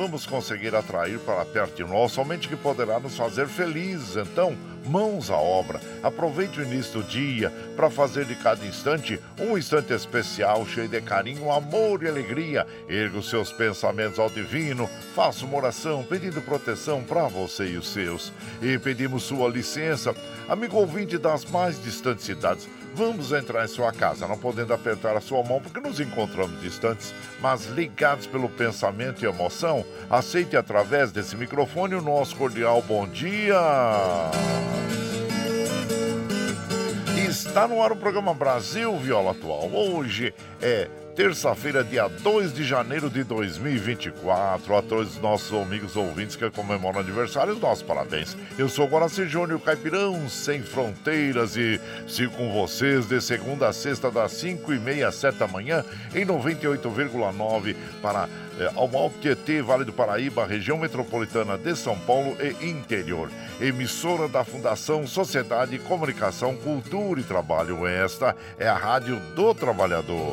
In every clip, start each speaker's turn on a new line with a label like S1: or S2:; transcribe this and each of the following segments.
S1: vamos conseguir atrair para perto de nós somente que poderá nos fazer felizes. Então, mãos à obra. Aproveite o início do dia para fazer de cada instante um instante especial, cheio de carinho, amor e alegria. Erga os seus pensamentos ao divino, faça uma oração pedindo proteção para você e os seus. E pedimos sua licença, amigo ouvinte das mais distantes cidades. Vamos entrar em sua casa, não podendo apertar a sua mão porque nos encontramos distantes, mas ligados pelo pensamento e emoção. Aceite através desse microfone o nosso cordial bom dia. Está no ar o programa Brasil Viola Atual. Hoje é terça-feira, dia 2 de janeiro de 2024. A todos os nossos amigos ouvintes que comemoram aniversário, os nossos parabéns. Eu sou Guaraci Júnior Caipirão, sem fronteiras, e sigo com vocês de segunda a sexta, das 5 e meia às 7 da manhã, em 98,9 para é, Alto Tietê, Vale do Paraíba, região metropolitana de São Paulo e interior. Emissora da Fundação Sociedade, Comunicação, Cultura e Trabalho. Esta é a Rádio do Trabalhador.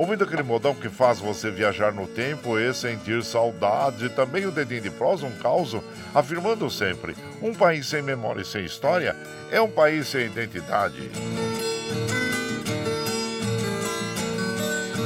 S1: Ouvindo aquele modão que faz você viajar no tempo e sentir saudades, e também o dedinho de prosa, um caos, afirmando sempre: um país sem memória e sem história é um país sem identidade.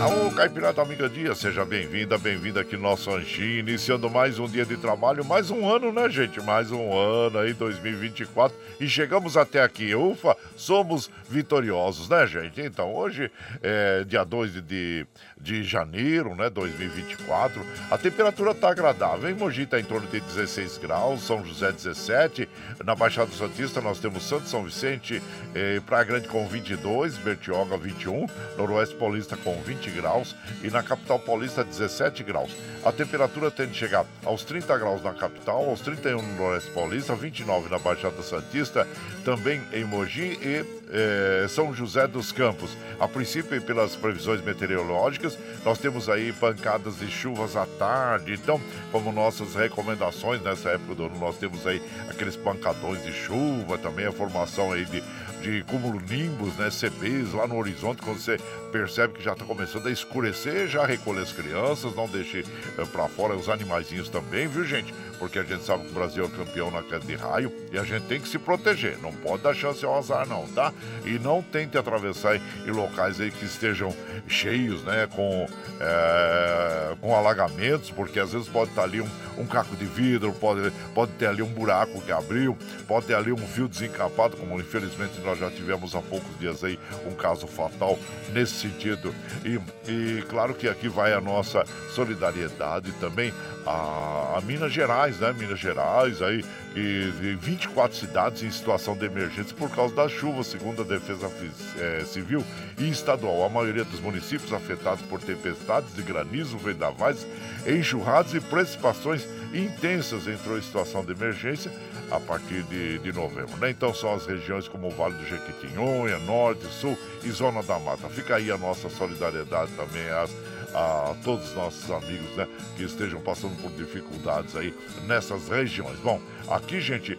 S1: Alô, Caipirada Amiga Dia, seja bem-vinda, bem-vinda aqui no nosso Anchi, iniciando mais um dia de trabalho, mais um ano, né, gente? Mais um ano aí, 2024, e chegamos até aqui. Ufa, somos vitoriosos, né, gente? Então, hoje é dia 2 de, de, janeiro, né, 2024, a temperatura tá agradável. Em Mogi tá em torno de 16 graus, São José 17, na Baixada Santista nós temos Santo São Vicente, eh, Praia Grande com 22, Bertioga 21, Noroeste Paulista com 20 20 graus e na capital paulista 17 graus. A temperatura tende a chegar aos 30 graus na capital, aos 31 no Noroeste Paulista, 29 na Baixada Santista, também em Mogi e eh, São José dos Campos. A princípio, pelas previsões meteorológicas, nós temos aí pancadas de chuvas à tarde. Então, como nossas recomendações nessa época do ano, nós temos aí aqueles pancadões de chuva, também a formação aí de de cúmulo nimbus, né, CBs lá no horizonte, quando você percebe que já está começando a escurecer, já recolhe as crianças, não deixe é, para fora os animaizinhos também, viu gente? Porque a gente sabe que o Brasil é campeão na queda de raio e a gente tem que se proteger, não pode dar chance ao azar não, tá? E não tente atravessar em locais aí que estejam cheios, né, com, é, com alagamentos, porque às vezes pode estar tá ali um, um caco de vidro, pode, pode ter ali um buraco que abriu, pode ter ali um fio desencapado, como infelizmente nós já tivemos há poucos dias aí um caso fatal nesse sentido. E, e claro que aqui vai a nossa solidariedade também a, a Minas Gerais, né? Minas Gerais aí, e, e 24 cidades em situação de emergência por causa das chuvas, segundo a Defesa é, Civil e Estadual. A maioria dos municípios afetados por tempestades de granizo, vendavais, enxurradas e precipitações intensas entrou em situação de emergência a partir de, de novembro. Né? Então são as regiões como o Vale do Jequitinhonha, Norte, Sul e Zona da Mata. Fica aí a nossa solidariedade também às a todos os nossos amigos, né, que estejam passando por dificuldades aí nessas regiões. Bom, aqui, gente,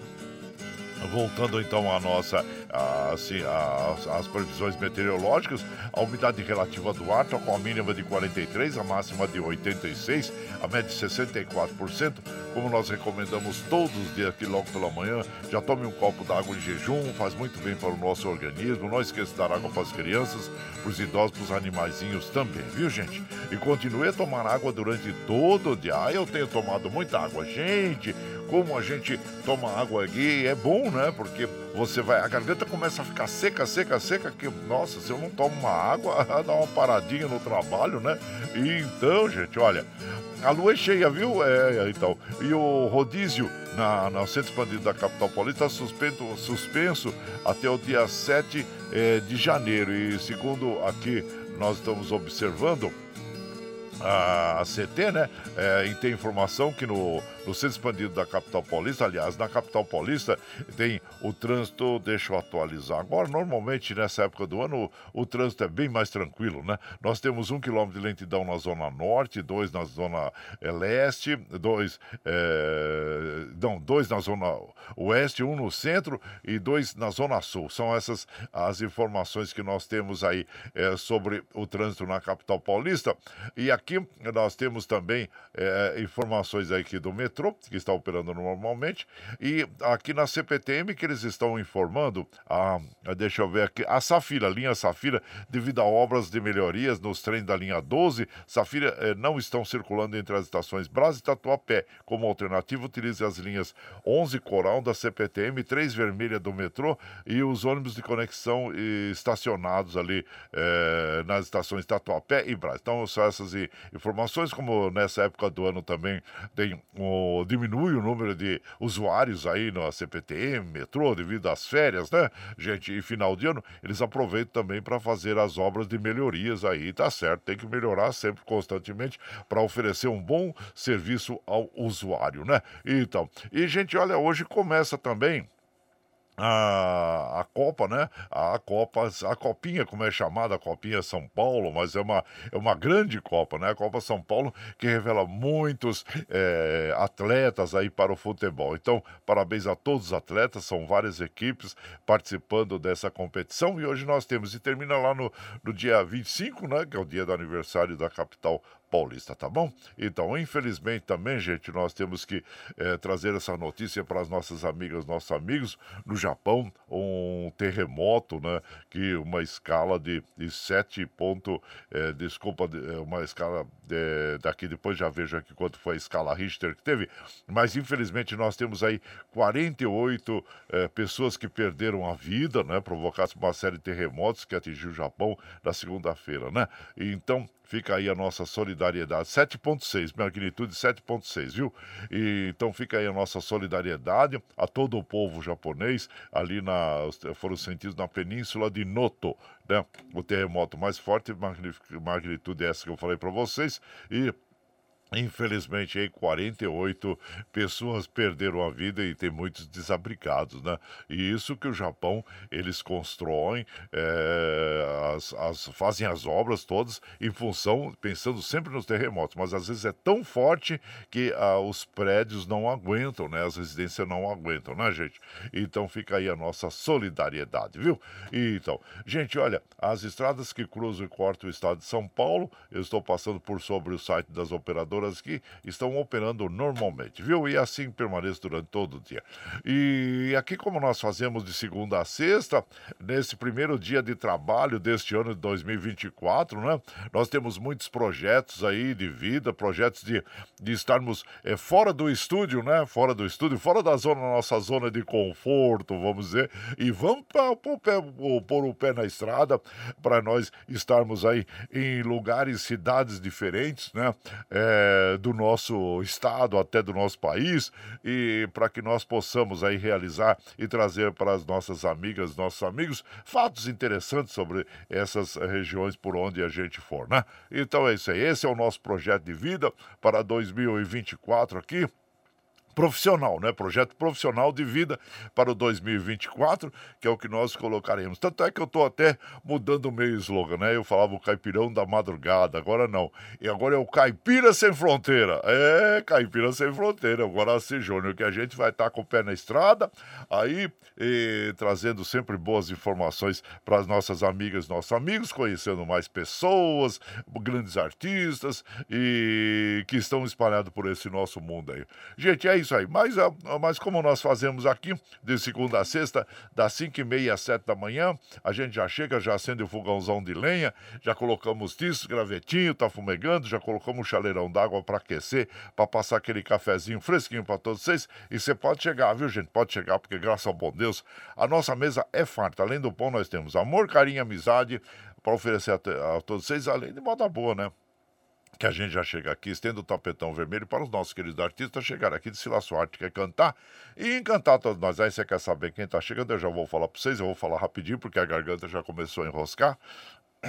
S1: voltando então à nossa assim, as, as, previsões meteorológicas, a umidade relativa do ar está com a mínima de 43, a máxima de 86, a média de 64%. Como nós recomendamos todos os dias aqui logo pela manhã, já tome um copo d'água em jejum, faz muito bem para o nosso organismo. Não esqueça de dar água para as crianças, para os idosos, para os animaizinhos também, viu gente? E continue a tomar água durante todo o dia. Ah, eu tenho tomado muita água. Gente, como a gente toma água aqui, é bom, né? Porque você vai, a garganta começa a ficar seca, seca, seca, que, nossa, se eu não tomo uma água, dá uma paradinha no trabalho, né? E então, gente, olha, a lua é cheia, viu? É, então. E o rodízio na, na Centro Expandido da capital paulista está suspenso, suspenso até o dia 7 é, de janeiro. E segundo aqui nós estamos observando, a, CT, né? É, e tem informação que no, no centro expandido da capital paulista, aliás, na capital paulista, tem o trânsito, deixa eu atualizar agora. Normalmente, nessa época do ano, o, o trânsito é bem mais tranquilo, né? Nós temos um quilômetro de lentidão na zona norte, dois na zona é, leste, dois. É, não, dois na zona oeste, um no centro e dois na zona sul. São essas as informações que nós temos aí é, sobre o trânsito na capital paulista. E aqui aqui nós temos também é, informações aqui do metrô, que está operando normalmente, e aqui na CPTM que eles estão informando, a, deixa eu ver aqui, a Safira, a linha Safira, devido a obras de melhorias nos trens da linha 12, Safira é, não estão circulando entre as estações Brás e Tatuapé. Como alternativa, utilize as linhas 11 Coral da CPTM, 3 Vermelha do metrô e os ônibus de conexão estacionados ali é, nas estações Tatuapé e Brás. Então, são essas informações, como nessa época do ano também tem diminui o número de usuários aí no CPTM, metrô, devido às férias, né, gente? E final de ano, eles aproveitam também para fazer as obras de melhorias aí, tá certo? Tem que melhorar sempre, constantemente, para oferecer um bom serviço ao usuário, né? Então, e gente, olha, hoje começa também a, a Copa, né? A Copa, a Copinha, como é chamada, a Copinha São Paulo, mas é uma, é uma grande Copa, né? A Copa São Paulo que revela muitos é, atletas aí para o futebol. Então, parabéns a todos os atletas, são várias equipes participando dessa competição e hoje nós temos, e termina lá no, no dia 25, né? Que é o dia do aniversário da capital paulista, tá bom? Então, infelizmente também, gente, nós temos que é, trazer essa notícia para as nossas amigas, nossos amigos. No Japão, um terremoto, né? Que uma escala de, de 7 ponto, é, desculpa, é, uma escala de, daqui depois já vejo aqui quanto foi a escala Richter que teve, mas infelizmente nós temos aí 48 é, pessoas que perderam a vida, né? Provocasse uma série de terremotos que atingiu o Japão na segunda-feira, né? Então, Fica aí a nossa solidariedade. 7,6, magnitude 7,6, viu? E, então fica aí a nossa solidariedade a todo o povo japonês ali na. foram sentidos na península de Noto. Né? O terremoto mais forte, magnitude essa que eu falei para vocês, e Infelizmente, aí 48 pessoas perderam a vida e tem muitos desabrigados, né? E isso que o Japão, eles constroem, é, as, as, fazem as obras todas em função, pensando sempre nos terremotos, mas às vezes é tão forte que ah, os prédios não aguentam, né? As residências não aguentam, né, gente? Então fica aí a nossa solidariedade, viu? E, então, gente, olha, as estradas que cruzam e cortam o estado de São Paulo, eu estou passando por sobre o site das operadoras operadoras que estão operando normalmente, viu? E assim permaneça durante todo o dia. E aqui, como nós fazemos de segunda a sexta, nesse primeiro dia de trabalho deste ano de 2024, né? Nós temos muitos projetos aí de vida, projetos de, de estarmos é, fora do estúdio, né? Fora do estúdio, fora da zona, nossa zona de conforto, vamos dizer, e vamos pôr o pé na estrada para nós estarmos aí em lugares, cidades diferentes, né? É, eh, do nosso estado, até do nosso país, e para que nós possamos aí realizar e trazer para as nossas amigas, nossos amigos, fatos interessantes sobre essas regiões por onde a gente for, né? Então é isso aí. Esse é o nosso projeto de vida para 2024 aqui profissional, né? Projeto profissional de vida para o 2024, que é o que nós colocaremos. Tanto é que eu estou até mudando o meu slogan, né? Eu falava o caipirão da madrugada, agora não. E agora é o caipira sem fronteira. É, caipira sem fronteira, agora assim, Júnior, que a gente vai estar tá com o pé na estrada, aí e, trazendo sempre boas informações para as nossas amigas, nossos amigos, conhecendo mais pessoas, grandes artistas e que estão espalhados por esse nosso mundo aí. Gente, é isso isso aí. Mas, ah, mas como nós fazemos aqui, de segunda a sexta, das 5 e meia às 7 da manhã, a gente já chega, já acende o fogãozão de lenha, já colocamos tiço, gravetinho, tá fumegando, já colocamos um chaleirão d'água para aquecer, para passar aquele cafezinho fresquinho para todos vocês. E você pode chegar, viu, gente? Pode chegar, porque graças ao bom Deus, a nossa mesa é farta. Além do pão, nós temos amor, carinho, amizade para oferecer a, a todos vocês, além de moda boa, né? Que a gente já chega aqui, estendo o tapetão vermelho para os nossos queridos artistas chegar aqui de Sila Arte, quer cantar e encantar todos nós. Aí você quer saber quem está chegando, eu já vou falar para vocês, eu vou falar rapidinho porque a garganta já começou a enroscar.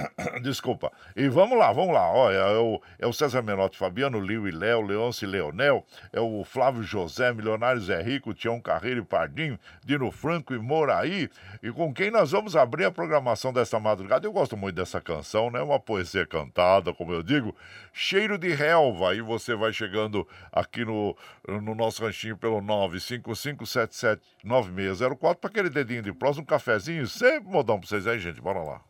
S1: Desculpa. E vamos lá, vamos lá. Olha, é o, é o César Menotti Fabiano, Liu e Léo, Leonce Leonel, é o Flávio José, Milionário Zé Rico, Tião Carreiro e Pardinho, Dino Franco e Moraí. E com quem nós vamos abrir a programação desta madrugada. Eu gosto muito dessa canção, né? Uma poesia cantada, como eu digo, cheiro de relva. E você vai chegando aqui no, no nosso ranchinho pelo 955779604 para aquele dedinho de próximo, um cafezinho, sempre modão para vocês aí, gente. Bora lá.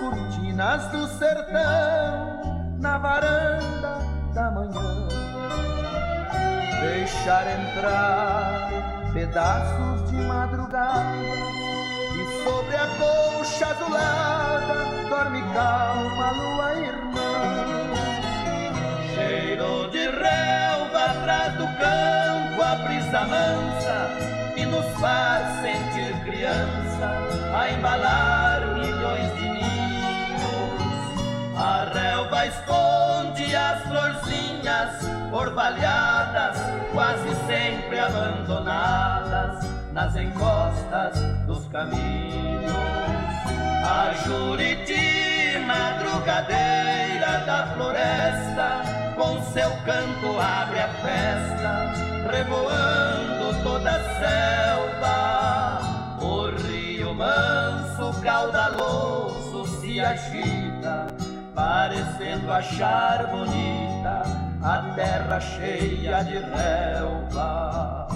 S2: Cortinas do sertão na varanda da manhã. Deixar entrar pedaços de madrugada e sobre a colcha azulada dorme calma a lua irmã. Cheiro de relva atrás do campo, a brisa mansa e nos faz sentir criança a embalar a relva esconde as florzinhas orvalhadas, quase sempre abandonadas nas encostas dos caminhos. A Juriti, madrugadeira da floresta, com seu canto abre a festa, revoando toda a selva. O rio manso, caudaloso, se agita parecendo achar bonita a terra cheia de relva.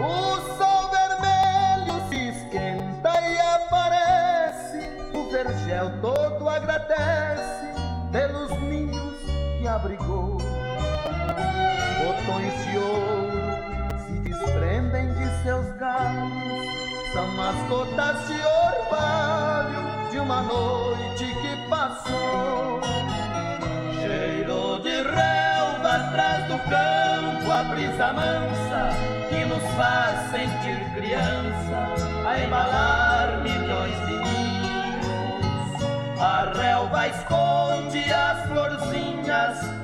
S2: O sol vermelho se esquenta e aparece, o vergel todo agradece pelos ninhos que abrigou ouro se desprendem de seus galhos, são as gotas de orvalho
S3: de uma noite que passou.
S2: Cheiro de relva atrás do campo, a brisa mansa que nos faz sentir criança, a embalar milhões de ninhos. A relva esconde as florzinhas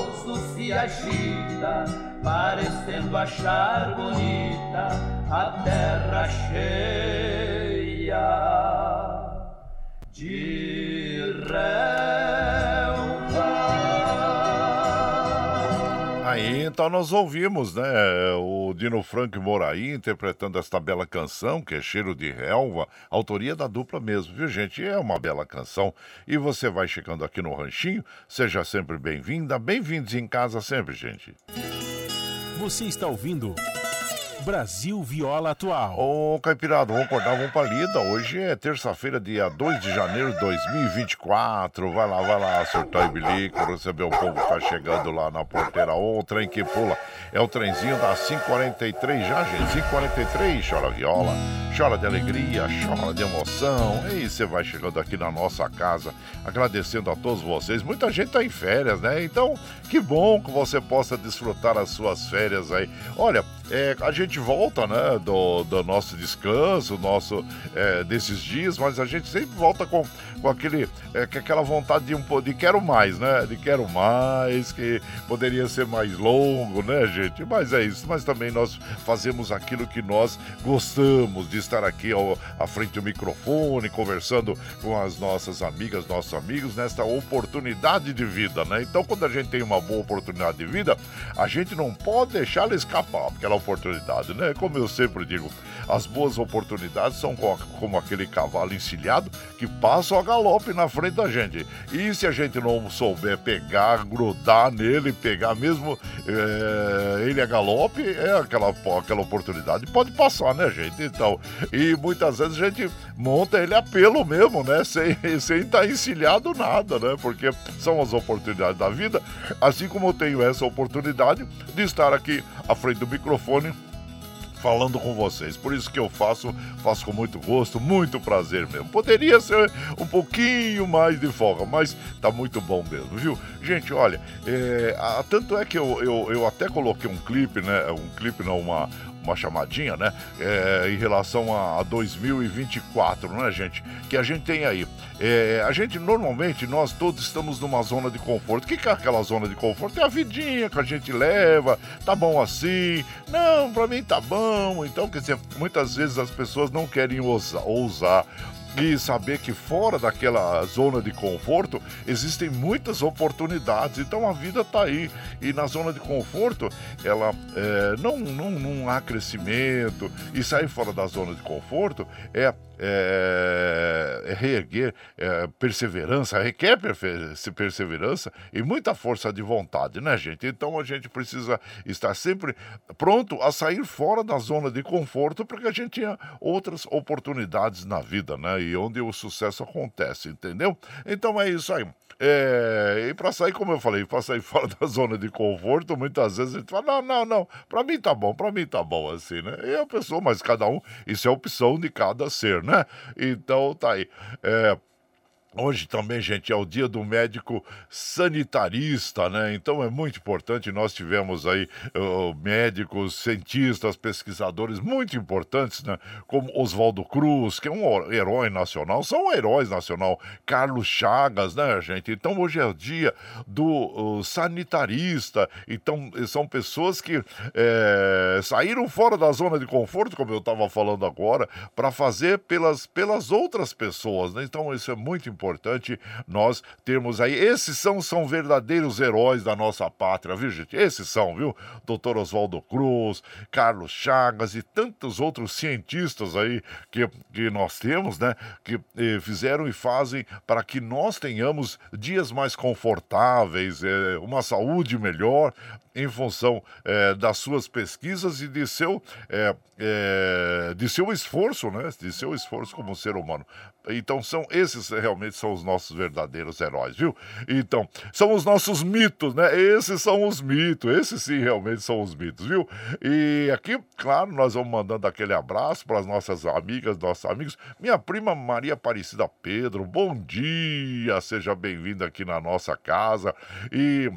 S2: agita, parecendo achar bonita a terra cheia de
S1: Aí então nós ouvimos, né, o Dino Franco e Moraí interpretando esta bela canção, que é Cheiro de Relva, autoria da dupla mesmo, viu gente? É uma bela canção. E você vai chegando aqui no Ranchinho, seja sempre bem-vinda, bem-vindos em casa sempre, gente.
S4: Você está ouvindo Brasil Viola Atual.
S1: Ô, Caipirado, vamos acordar, vamos pra lida. Hoje é terça-feira, dia 2 de janeiro de 2024. Vai lá, vai lá, surtar e bilico, receber o povo que tá chegando lá na porteira. Ô, trem que pula. É o trenzinho das 5h43 já, gente. 5h43, chora viola, chora de alegria, chora de emoção. E você vai chegando aqui na nossa casa, agradecendo a todos vocês. Muita gente tá em férias, né? Então, que bom que você possa desfrutar as suas férias aí. Olha, é, a gente volta, né, do, do nosso descanso, nosso é, desses dias, mas a gente sempre volta com, com aquele, é, com aquela vontade de um de quero mais, né, de quero mais, que poderia ser mais longo, né, gente? Mas é isso. Mas também nós fazemos aquilo que nós gostamos de estar aqui ao, à frente do microfone, conversando com as nossas amigas, nossos amigos nesta oportunidade de vida, né? Então, quando a gente tem uma boa oportunidade de vida, a gente não pode deixar ela escapar, porque ela oportunidade, né? Como eu sempre digo, as boas oportunidades são como aquele cavalo encilhado que passa a galope na frente da gente. E se a gente não souber pegar, grudar nele, pegar mesmo é, ele a galope, é aquela, aquela oportunidade. Pode passar, né, gente? Então, e muitas vezes a gente monta ele a pelo mesmo, né? Sem estar tá encilhado nada, né? Porque são as oportunidades da vida. Assim como eu tenho essa oportunidade de estar aqui à frente do microfone falando com vocês. Por isso que eu faço, faço com muito gosto, muito prazer mesmo. Poderia ser um pouquinho mais de folga, mas tá muito bom mesmo, viu? Gente, olha, é, a, tanto é que eu, eu, eu até coloquei um clipe, né? Um clipe, não, uma, uma chamadinha, né? É, em relação a 2024, né, gente? Que a gente tem aí. É, a gente normalmente, nós todos estamos numa zona de conforto. O que, é aquela zona de conforto? É a vidinha que a gente leva, tá bom assim. Não, pra mim tá bom. Então, quer dizer, muitas vezes as pessoas não querem ousar, ousar e saber que fora daquela zona de conforto existem muitas oportunidades. Então a vida está aí e na zona de conforto ela é, não, não, não há crescimento e sair fora da zona de conforto é é, é reerguer é, perseverança, requer perseverança e muita força de vontade, né, gente? Então a gente precisa estar sempre pronto a sair fora da zona de conforto porque a gente tinha outras oportunidades na vida, né? E onde o sucesso acontece, entendeu? Então é isso aí. É, e para sair, como eu falei, para sair fora da zona de conforto, muitas vezes a gente fala: não, não, não, para mim tá bom, para mim tá bom assim, né? E a pessoa, mas cada um, isso é opção de cada ser, né? Então tá aí. É, Hoje também, gente, é o dia do médico sanitarista, né? Então é muito importante. Nós tivemos aí uh, médicos, cientistas, pesquisadores muito importantes, né? Como Oswaldo Cruz, que é um herói nacional, são heróis nacional. Carlos Chagas, né, gente? Então hoje é o dia do uh, sanitarista. Então são pessoas que é, saíram fora da zona de conforto, como eu estava falando agora, para fazer pelas, pelas outras pessoas, né? Então isso é muito importante importante nós termos aí. Esses são, são verdadeiros heróis da nossa pátria, viu, gente? Esses são, viu? Doutor Oswaldo Cruz, Carlos Chagas e tantos outros cientistas aí que, que nós temos, né? Que eh, fizeram e fazem para que nós tenhamos dias mais confortáveis, eh, uma saúde melhor, em função é, das suas pesquisas e de seu, é, é, de seu esforço, né? De seu esforço como ser humano. Então são esses realmente são os nossos verdadeiros heróis, viu? Então, são os nossos mitos, né? Esses são os mitos, esses sim realmente são os mitos, viu? E aqui, claro, nós vamos mandando aquele abraço para as nossas amigas, nossos amigos. Minha prima Maria Aparecida Pedro, bom dia, seja bem-vinda aqui na nossa casa. E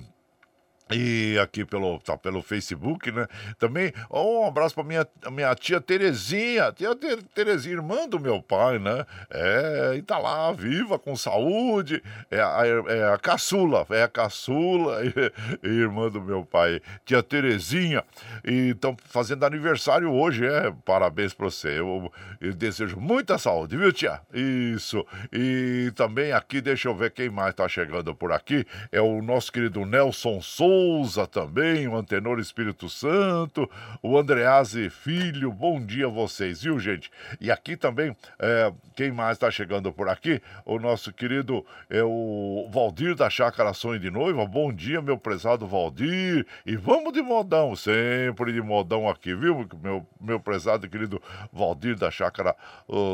S1: e aqui pelo, tá, pelo Facebook, né? Também, oh, um abraço para minha, minha tia Terezinha, tia Terezinha, irmã do meu pai, né? É, e tá lá, viva, com saúde. É a, é a caçula, é a caçula, irmã do meu pai, tia Terezinha. E estão fazendo aniversário hoje, é? Parabéns para você. Eu, eu, desejo muita saúde, viu, tia? Isso. E também aqui, deixa eu ver quem mais tá chegando por aqui. É o nosso querido Nelson Souza. Souza também, o Antenor Espírito Santo, o Andrease Filho, bom dia a vocês, viu, gente? E aqui também, é, quem mais está chegando por aqui? O nosso querido é o Valdir da Chácara Sonho de Noiva, bom dia, meu prezado Valdir, e vamos de modão, sempre de modão aqui, viu, meu, meu prezado querido Valdir da Chácara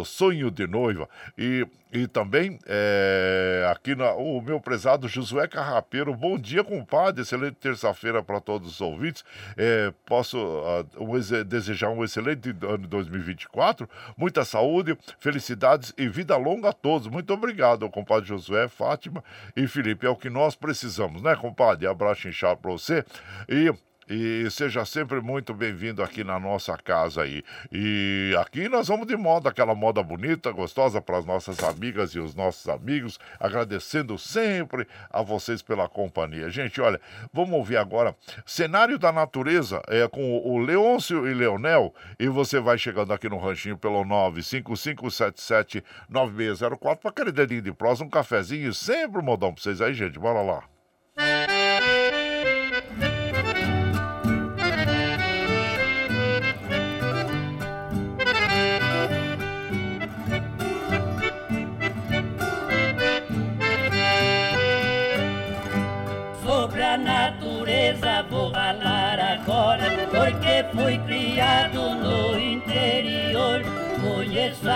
S1: Sonho de Noiva, e e também é, aqui na, o meu prezado Josué Carrapeiro, bom dia, compadre. Excelente terça-feira para todos os ouvintes. É, posso uh, um, desejar um excelente ano 2024, muita saúde, felicidades e vida longa a todos. Muito obrigado, compadre Josué, Fátima e Felipe. É o que nós precisamos, né, compadre? Abraço inchado para você. E e seja sempre muito bem-vindo aqui na nossa casa aí. E aqui nós vamos de moda, aquela moda bonita, gostosa para as nossas amigas e os nossos amigos, agradecendo sempre a vocês pela companhia. Gente, olha, vamos ouvir agora Cenário da Natureza é com o Leôncio e Leonel e você vai chegando aqui no ranchinho pelo 955779604 para aquele dedinho de prosa, um cafezinho, sempre um modão para vocês aí, gente. Bora lá.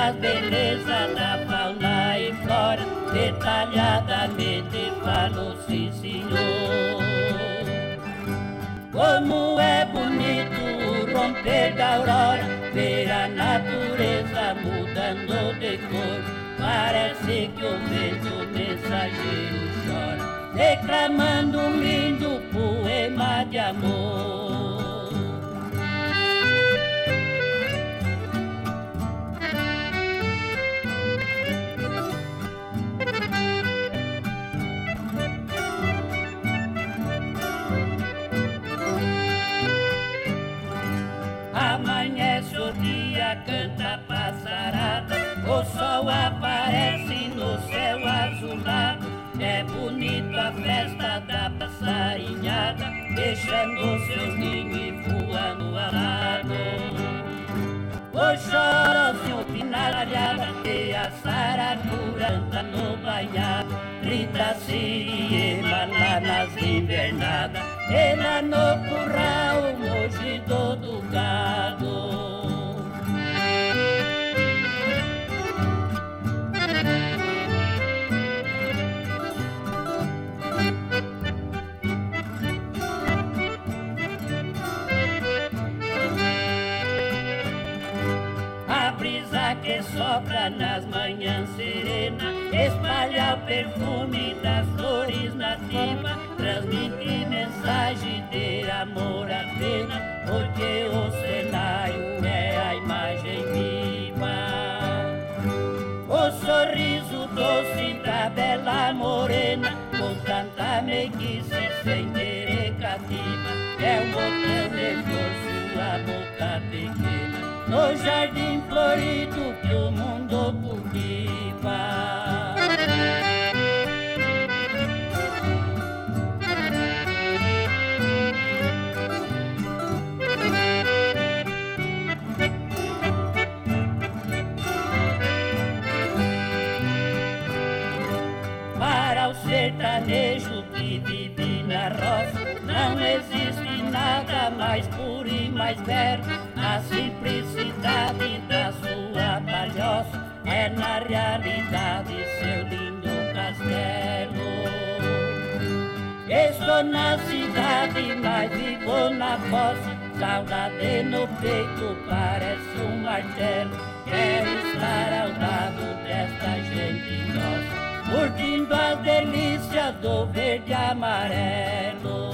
S5: As belezas da fauna e flora, detalhadamente falo sim senhor. Como é bonito o romper da aurora, ver a natureza mudando de cor. Parece que o vento mensageiro chora declamando um lindo poema de amor. Canta passarada, o sol aparece no céu azulado é bonito a festa da passarinhada, deixando seus ninhos e voando alado. O chorozinho pinalhada e a saracura canta no banhado, grita siriema lá nas invernadas, e lá no curral o mugido do gado. Sopra nas manhãs serenas, espalha o perfume das flores nativas, transmite mensagem de amor apenas, porque o cenário é a imagem viva. O sorriso doce da bela morena, com tanta meiguice sem querer cativa, é o botão de flor, boca pequena no jardim florido mais verde. A simplicidade da sua palhoça é na realidade seu lindo castelo. Estou na cidade, mas vivo na posse. Saudade no peito parece um martelo. Quero estar ao lado desta gente nossa, curtindo as delícias do verde amarelo.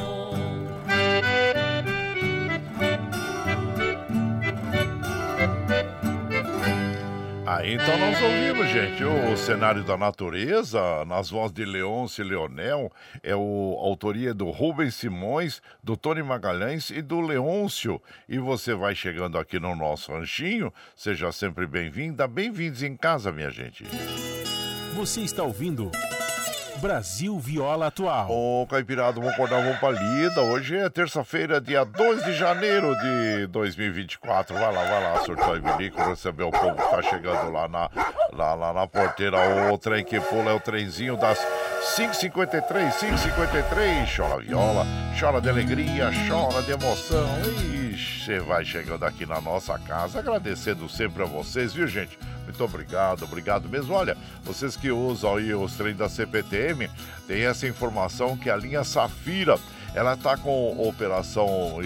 S1: Aí então nós ouvimos, gente, o cenário da natureza, nas vozes de Leôncio e Leonel, é o, a autoria do Rubens Simões, do Tony Magalhães e do Leôncio. E você vai chegando aqui no nosso ranchinho, seja sempre bem-vinda, bem-vindos em casa, minha gente.
S4: Você está ouvindo Brasil Viola Atual.
S1: Ô, Caipirado, vamos acordar, vamos pra lida. Hoje é terça-feira, dia 2 de janeiro de 2024. Vai lá, vai lá, surtou e bilico, receber o povo que tá chegando lá na, lá, lá na porteira. O trem que pula é o trenzinho das 553, 553. Chora viola, chora de alegria, chora de emoção. Ixi, você vai chegando aqui na nossa casa, agradecendo sempre a vocês, viu, gente? Muito obrigado, obrigado mesmo. Olha, vocês que usam aí os trens da CPTM, tem essa informação que a linha Safira ela está com operação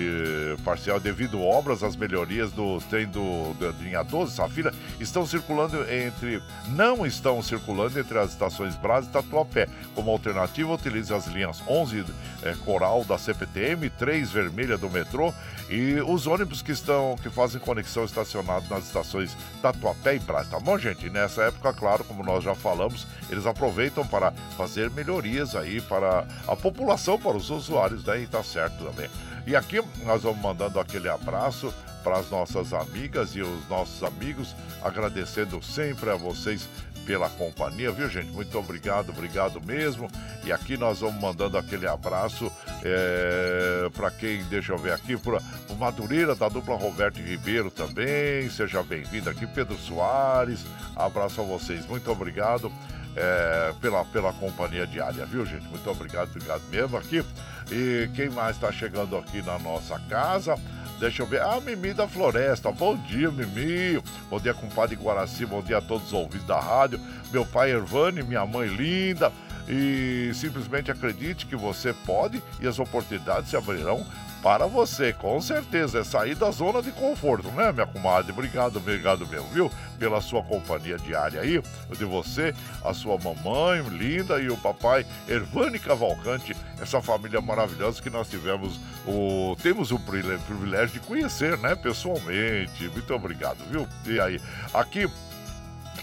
S1: parcial devido a obras, as melhorias do trem do, da linha 12, Safira, estão circulando entre. não estão circulando entre as estações Brás e Tatuapé. Como alternativa, utilize as linhas 11 eh, Coral da CPTM, 3 Vermelha do metrô e os ônibus que estão que fazem conexão estacionados nas estações Tatuapé e Brás. Tá bom, gente? nessa época, claro, como nós já falamos, eles aproveitam para fazer melhorias aí para a população, para os usuários daí tá certo também. E aqui nós vamos mandando aquele abraço para as nossas amigas e os nossos amigos, agradecendo sempre a vocês pela companhia, viu gente? Muito obrigado, obrigado mesmo. E aqui nós vamos mandando aquele abraço é, para quem, deixa eu ver aqui, para o Madureira da dupla Roberto Ribeiro também. Seja bem-vindo aqui, Pedro Soares. Abraço a vocês, muito obrigado é, pela, pela companhia diária, viu, gente? Muito obrigado, obrigado mesmo aqui. E quem mais está chegando aqui na nossa casa? Deixa eu ver. Ah, Mimi da Floresta. Bom dia, Mimi. Bom dia, compadre Guaraci. Bom dia a todos os ouvintes da rádio. Meu pai Ervani, minha mãe linda. E simplesmente acredite que você pode e as oportunidades se abrirão para você, com certeza. É sair da zona de conforto, né, minha comadre? Obrigado, obrigado mesmo, viu? Pela sua companhia diária aí, de você, a sua mamãe linda e o papai Ervani Cavalcante, essa família maravilhosa que nós tivemos o. Temos o privilégio de conhecer, né, pessoalmente. Muito obrigado, viu? E aí, aqui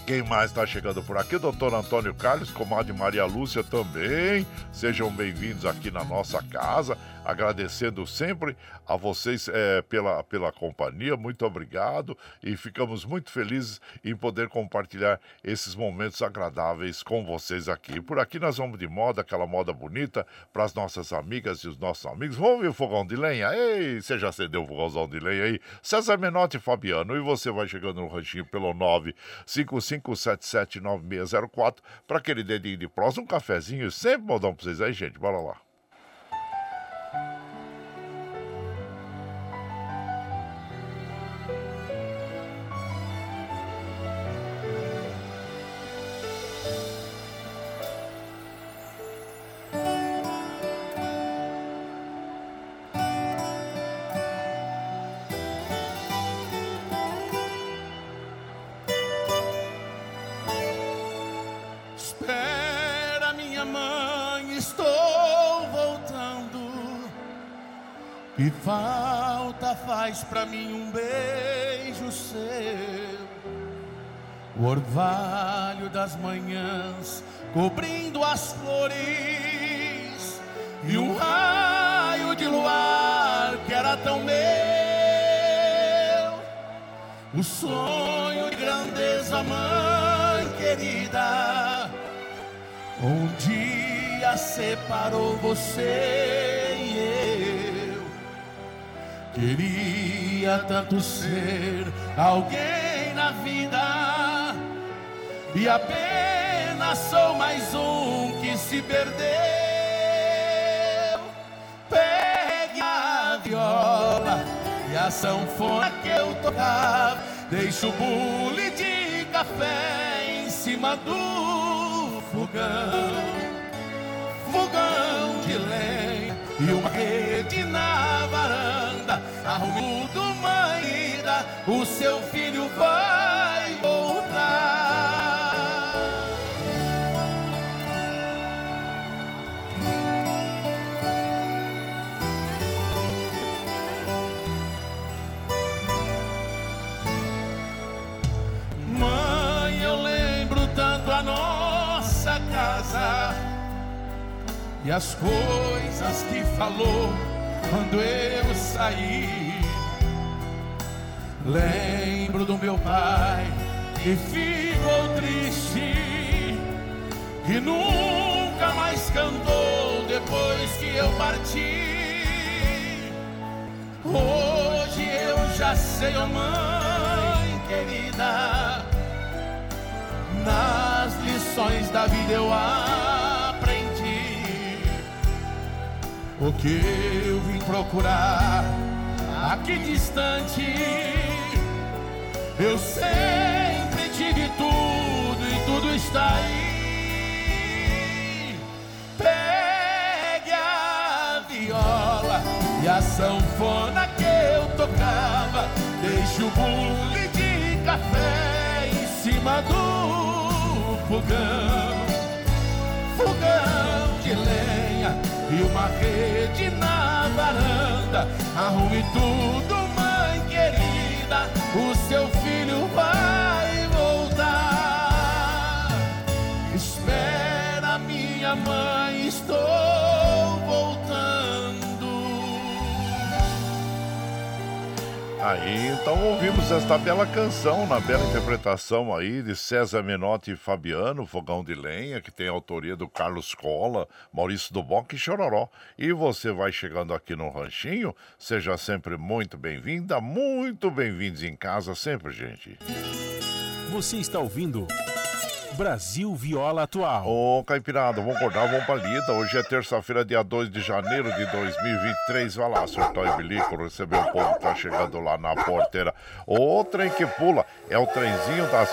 S1: quem mais está chegando por aqui? Doutor Antônio Carlos, comadre Maria Lúcia também. Sejam bem-vindos aqui na nossa casa agradecendo sempre a vocês é, pela, pela companhia, muito obrigado e ficamos muito felizes em poder compartilhar esses momentos agradáveis com vocês aqui. Por aqui nós vamos de moda, aquela moda bonita para as nossas amigas e os nossos amigos. Vamos ver o fogão de lenha? Ei, você já acendeu o fogãozão de lenha aí? César Menotti e Fabiano, e você vai chegando no ranchinho pelo 955779604 para aquele dedinho de prós, um cafezinho, sempre modão para vocês aí, gente. Bora lá.
S6: Que falta faz para mim um beijo seu, o orvalho das manhãs cobrindo as flores. E um raio de luar que era tão meu, o sonho de grandeza, mãe querida, um dia separou você e eu. Queria tanto ser alguém na vida e apenas sou mais um que se perdeu. Pegue a viola
S7: a sanfona que eu tocava. Deixo o bule de café em cima do fogão, fogão de lenha e uma rede varanda. Arrumo do manhã, o seu filho vai voltar. e as coisas que falou quando eu saí. Lembro do meu pai que ficou triste e nunca mais cantou depois que eu parti. Hoje eu já sei, oh mãe querida, nas lições da vida eu o que eu vim procurar aqui distante. Eu sempre tive tudo e tudo está aí. Pegue a viola e a sanfona que eu tocava. Deixe o bule de café em cima do fogão. Fogão de lenha uma rede na varanda. Arrume tudo, mãe querida, o seu filho vai voltar. Espera, minha mãe, estou
S1: Aí então ouvimos esta bela canção, na bela interpretação aí de César Menotti e Fabiano, Fogão de Lenha, que tem autoria do Carlos Cola, Maurício Duboc e Chororó. E você vai chegando aqui no Ranchinho, seja sempre muito bem-vinda, muito bem-vindos em casa sempre, gente.
S4: Você está ouvindo Brasil Viola Atual.
S1: Ô, Caipirada, vamos acordar, vamos pra lida. Hoje é terça-feira, dia 2 de janeiro de 2023. Vai lá, surtou e bilico, receber o povo que tá chegando lá na porteira. O trem que pula é o trenzinho das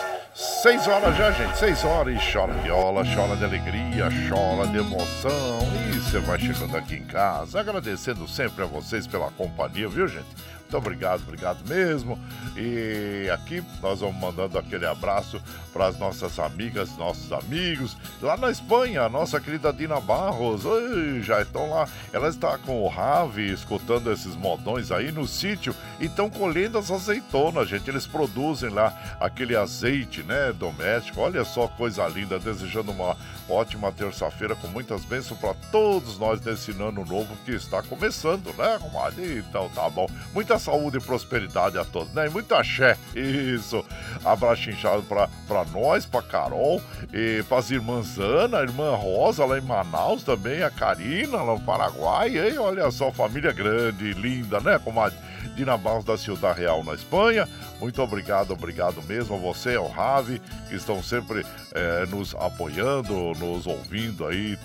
S1: 6 horas já, gente. 6 horas e chora viola, chora de alegria, chora de emoção. E você vai chegando aqui em casa, agradecendo sempre a vocês pela companhia, viu, gente? Muito obrigado, obrigado mesmo. E aqui nós vamos mandando aquele abraço para as nossas amigas, nossos amigos. Lá na Espanha, a nossa querida Dina Barros, oi, já estão lá. Ela está com o Ravi escutando esses modões aí no sítio e estão colhendo as azeitonas, gente. Eles produzem lá aquele azeite, né, doméstico. Olha só coisa linda, desejando uma ótima terça-feira com muitas bênçãos para todos nós desse ano novo que está começando, né, comadre? Então tá bom. Muita saúde e prosperidade a todos, né? E muito axé. Isso. Abraço inchado pra, pra nós, pra Carol, e pras irmãs Ana, a irmã Rosa lá em Manaus também, a Karina lá no Paraguai. E olha só, família grande, linda, né, comadre? Dina Barros da Ciudad Real na Espanha. Muito obrigado, obrigado mesmo a você, ao Ravi, que estão sempre é, nos apoiando, nos ouvindo aí,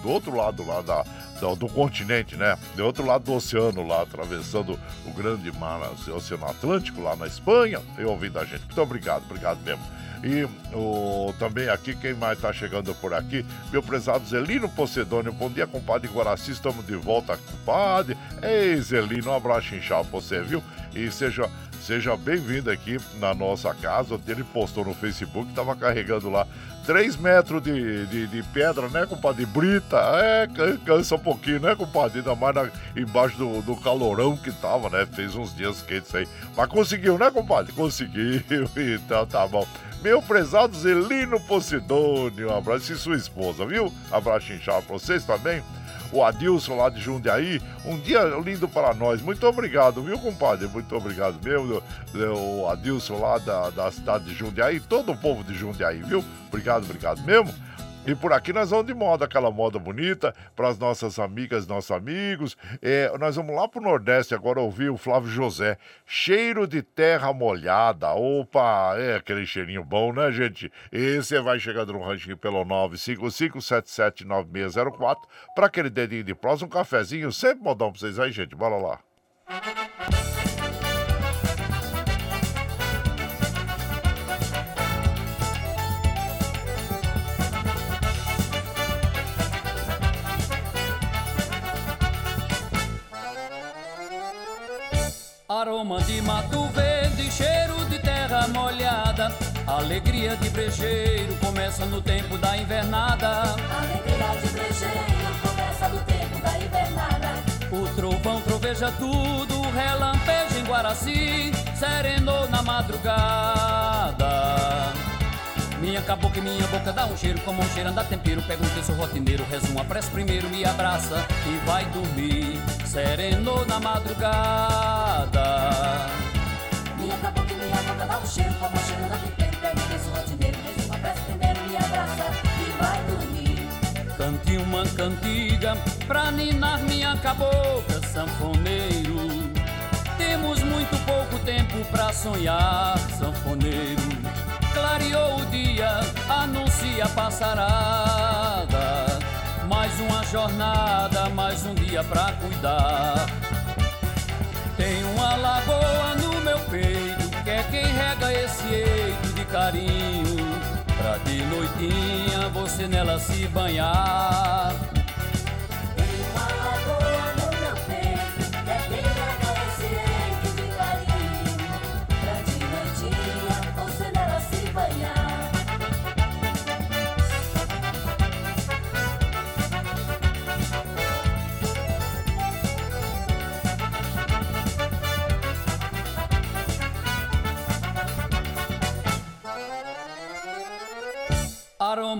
S1: do outro lado lá da, do, do, continente, né? Do outro lado do oceano, lá, atravessando o grande mar, o Oceano Atlântico, lá na Espanha, e ouvindo a gente. Muito obrigado, obrigado mesmo. E o, também aqui, quem mais está chegando por aqui? Meu prezado Zelino Pocedônio. Bom dia, compadre Guaraci. Estamos de volta, compadre. Ei, Zelino, um abraço inchado pra você, viu? E seja Seja bem-vindo aqui na nossa casa. Ele postou no Facebook, estava carregando lá 3 metros de, de, de, pedra, né, compadre? Brita. É, cansa um pouquinho, né, compadre? Ainda mais na, embaixo do, do calorão que tava, né? Fez uns dias quentes aí. Mas conseguiu, né, compadre? Conseguiu. Então tá bom. Meu prezado Zelino Posidônio, um abraço e sua esposa, viu? Abraço inchado pra vocês também o Adilson lá de Jundiaí. Um dia lindo para nós. Muito obrigado, viu, compadre? Muito obrigado mesmo, o Adilson lá da, da cidade de Jundiaí, todo o povo de Jundiaí, viu? Obrigado, obrigado mesmo. E por aqui nós vamos de moda, aquela moda bonita, para as nossas amigas, nossos amigos. É, nós vamos lá para o Nordeste agora ouvir o Flávio José. Cheiro de terra molhada. Opa, é aquele cheirinho bom, né, gente? E você vai chegando no ranchinho pelo 955779604 para aquele dedinho de prosa, um cafezinho, sempre modão para vocês aí, gente. Bora lá.
S8: Aroma de mato verde, cheiro de terra molhada. Alegria de brejeiro começa no tempo da invernada.
S9: Alegria de brejeiro começa no tempo da invernada.
S8: O trovão troveja tudo, relampeja em Guaraci, serenou na madrugada. Minha cabocla e minha boca dá um cheiro, como um cheiro anda tempero. Pega um terço rotineiro, reza uma prece primeiro, me abraça e vai dormir. Sereno na madrugada.
S9: Minha cabocla e minha boca dá um cheiro, como um cheiro anda tempero. Pega um terço rotineiro, reza uma prece primeiro, me abraça e vai dormir.
S8: Cante uma cantiga pra ninar minha cabocla, sanfoneiro. Temos muito pouco tempo pra sonhar, sanfoneiro clareou o dia, anuncia a passarada. Mais uma jornada, mais um dia pra cuidar. Tem uma lagoa no meu peito, que é quem rega esse eito de carinho. Pra de noitinha você nela se banhar.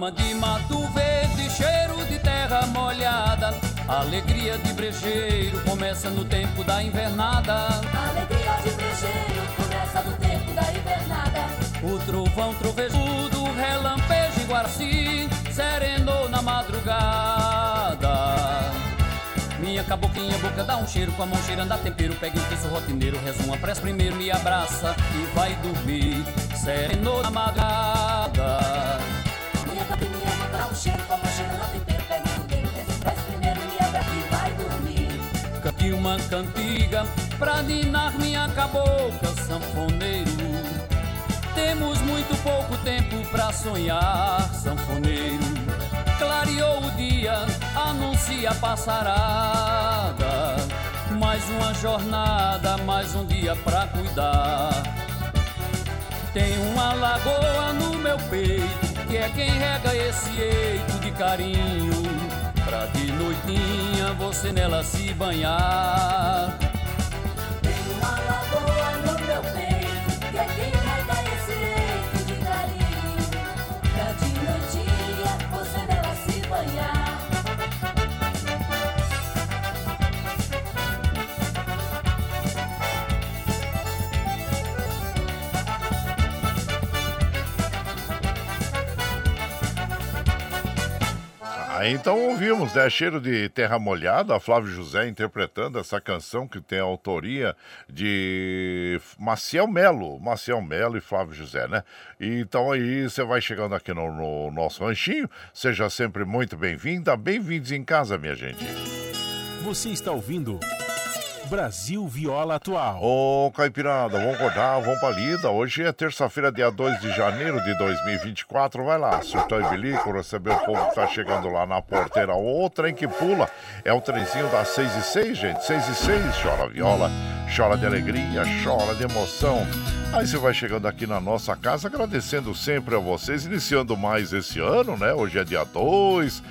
S8: Aroma de mato verde, cheiro de terra molhada. Alegria de brejeiro começa no tempo da invernada.
S9: Alegria de brejeiro começa no tempo da invernada.
S8: O trovão trovejudo, relampeja e guaraci, serenou na madrugada. Minha caboclinha boca dá um cheiro, com a mão cheirando a tempero. Pega um terço rotineiro, reza uma prece primeiro, me abraça e vai dormir. Serenou na madrugada
S9: cheiro como cheiro no tempero Pega o tempero, desce primeiro e abre e vai dormir.
S8: Cante uma cantiga pra ninar minha cabocla sanfoneiro. Temos muito pouco tempo pra sonhar, sanfoneiro. Clareou o dia, anuncia a passarada. Mais uma jornada, mais um dia pra cuidar. Tem uma lagoa no meu peito que é quem rega esse eito de carinho Pra de noitinha você nela se banhar.
S9: Tem uma lagoa no
S1: Aí então ouvimos, né? Cheiro de Terra Molhada, Flávio José interpretando essa canção que tem a autoria de Maciel Melo, Maciel Melo e Flávio José, né? E, então aí você vai chegando aqui no, no nosso ranchinho, seja sempre muito bem-vinda, bem-vindos em casa, minha gente.
S4: Você está ouvindo Brasil Viola Atual.
S1: Ô, Caipirada, vamos acordar, vamos pra lida. Hoje é terça-feira, dia 2 de janeiro de 2024. Vai lá, surtou e bilico, receber o povo que tá chegando lá na porteira. O trem que pula é o trenzinho das 6 e 6, gente. 6 e 6, chora viola, chora de alegria, chora de emoção. Aí você vai chegando aqui na nossa casa, agradecendo sempre a vocês, iniciando mais esse ano, né? Hoje é dia 2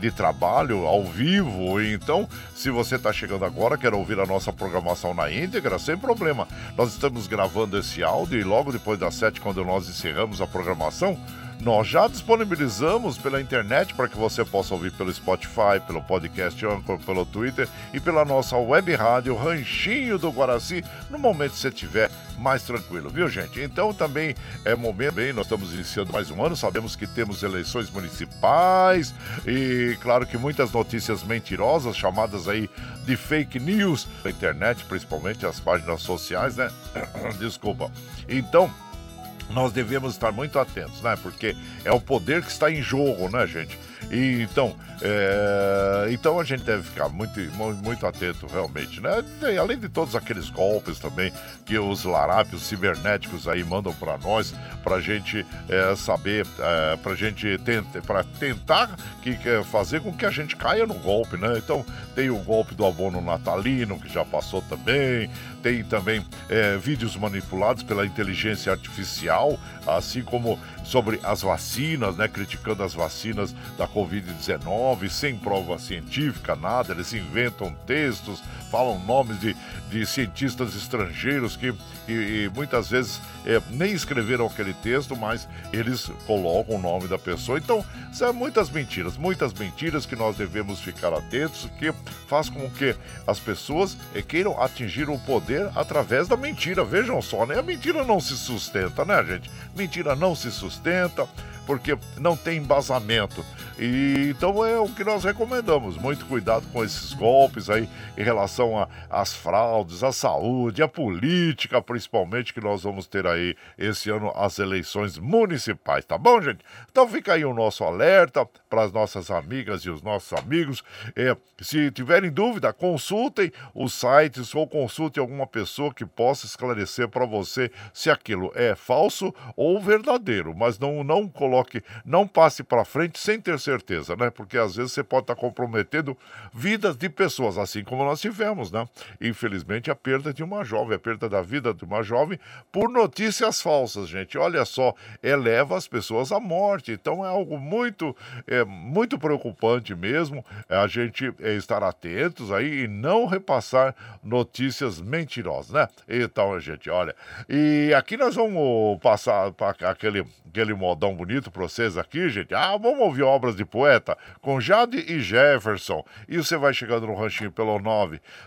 S1: de trabalho ao vivo. Então, se você está chegando agora, quer ouvir a nossa programação na íntegra, sem problema. Nós estamos gravando esse áudio e logo depois das 7, quando nós encerramos a programação, nós já disponibilizamos pela internet para que você possa ouvir pelo Spotify, pelo podcast Anchor, pelo Twitter e pela nossa web rádio Ranchinho do Guaraci, no momento que você estiver mais tranquilo, viu gente? Então também é momento, bem, nós estamos iniciando mais um ano, sabemos que temos eleições municipais e claro que muitas notícias mentirosas, chamadas aí de fake news, na internet, principalmente as páginas sociais, né? Desculpa. Então, nós devemos estar muito atentos, né? Porque é o poder que está em jogo, né, gente? E, então, é, então a gente deve ficar muito, mu- muito atento realmente, né? Tem, além de todos aqueles golpes também que os larápios cibernéticos aí mandam para nós, pra gente é, saber, é, pra gente tenta, pra tentar que, que fazer com que a gente caia no golpe, né? Então tem o golpe do abono natalino que já passou também, tem também é, vídeos manipulados pela inteligência artificial, assim como sobre as vacinas, né? Criticando as vacinas da Covid-19, sem prova científica, nada. Eles inventam textos, falam nomes de, de cientistas estrangeiros que e, e muitas vezes é, nem escreveram aquele texto, mas eles colocam o nome da pessoa. Então, são muitas mentiras, muitas mentiras que nós devemos ficar atentos, que faz com que as pessoas eh, queiram atingir o poder através da mentira. Vejam só, né? A mentira não se sustenta, né, gente? Mentira não se sustenta porque não tem embasamento. E então é o que nós recomendamos. Muito cuidado com esses golpes aí em relação às fraudes, à saúde, à política, principalmente que nós vamos ter aí esse ano as eleições municipais, tá bom, gente? Então fica aí o nosso alerta para as nossas amigas e os nossos amigos. É, se tiverem dúvida, consultem os sites ou consultem alguma pessoa que possa esclarecer para você se aquilo é falso ou verdadeiro, mas não não coloque, não passe para frente sem ter certeza, né? Porque às vezes você pode estar comprometendo vidas de pessoas, assim como nós tivemos, né? Infelizmente a perda de uma jovem, a perda da vida de uma jovem por notícias falsas, gente. Olha só, eleva as pessoas à morte. Então é algo muito, é, muito preocupante mesmo. é, a gente é, estar atentos aí e não repassar notícias mentirosas, né? Então, gente, olha. E aqui nós vamos passar para aquele, aquele modão bonito para vocês aqui, gente. Ah, vamos ouvir obras de poeta com Jade e Jefferson. E você vai chegando no ranchinho pelo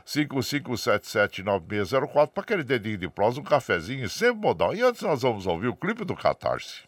S1: 955779604 para aquele dedinho de prosa, um cafezinho, sempre modão. E antes nós vamos ouvir o clipe do Catarse.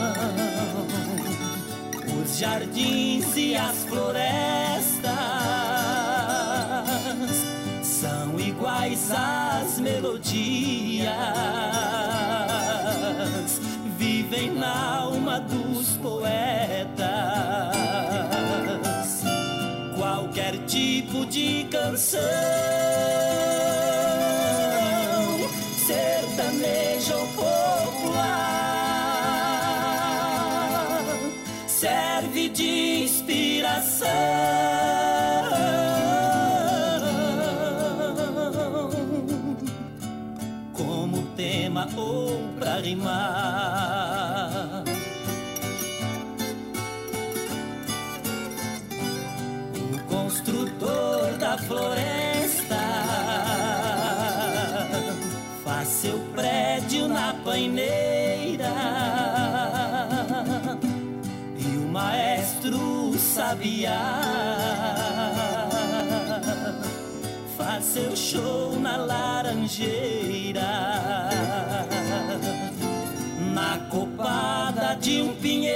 S10: jardins e as florestas. São iguais às melodias, vivem na alma dos poetas. Qualquer tipo de canção rimar. O construtor da floresta faz seu prédio na paineira e o maestro sabiá faz seu show na laranjeira na copada de um pinheiro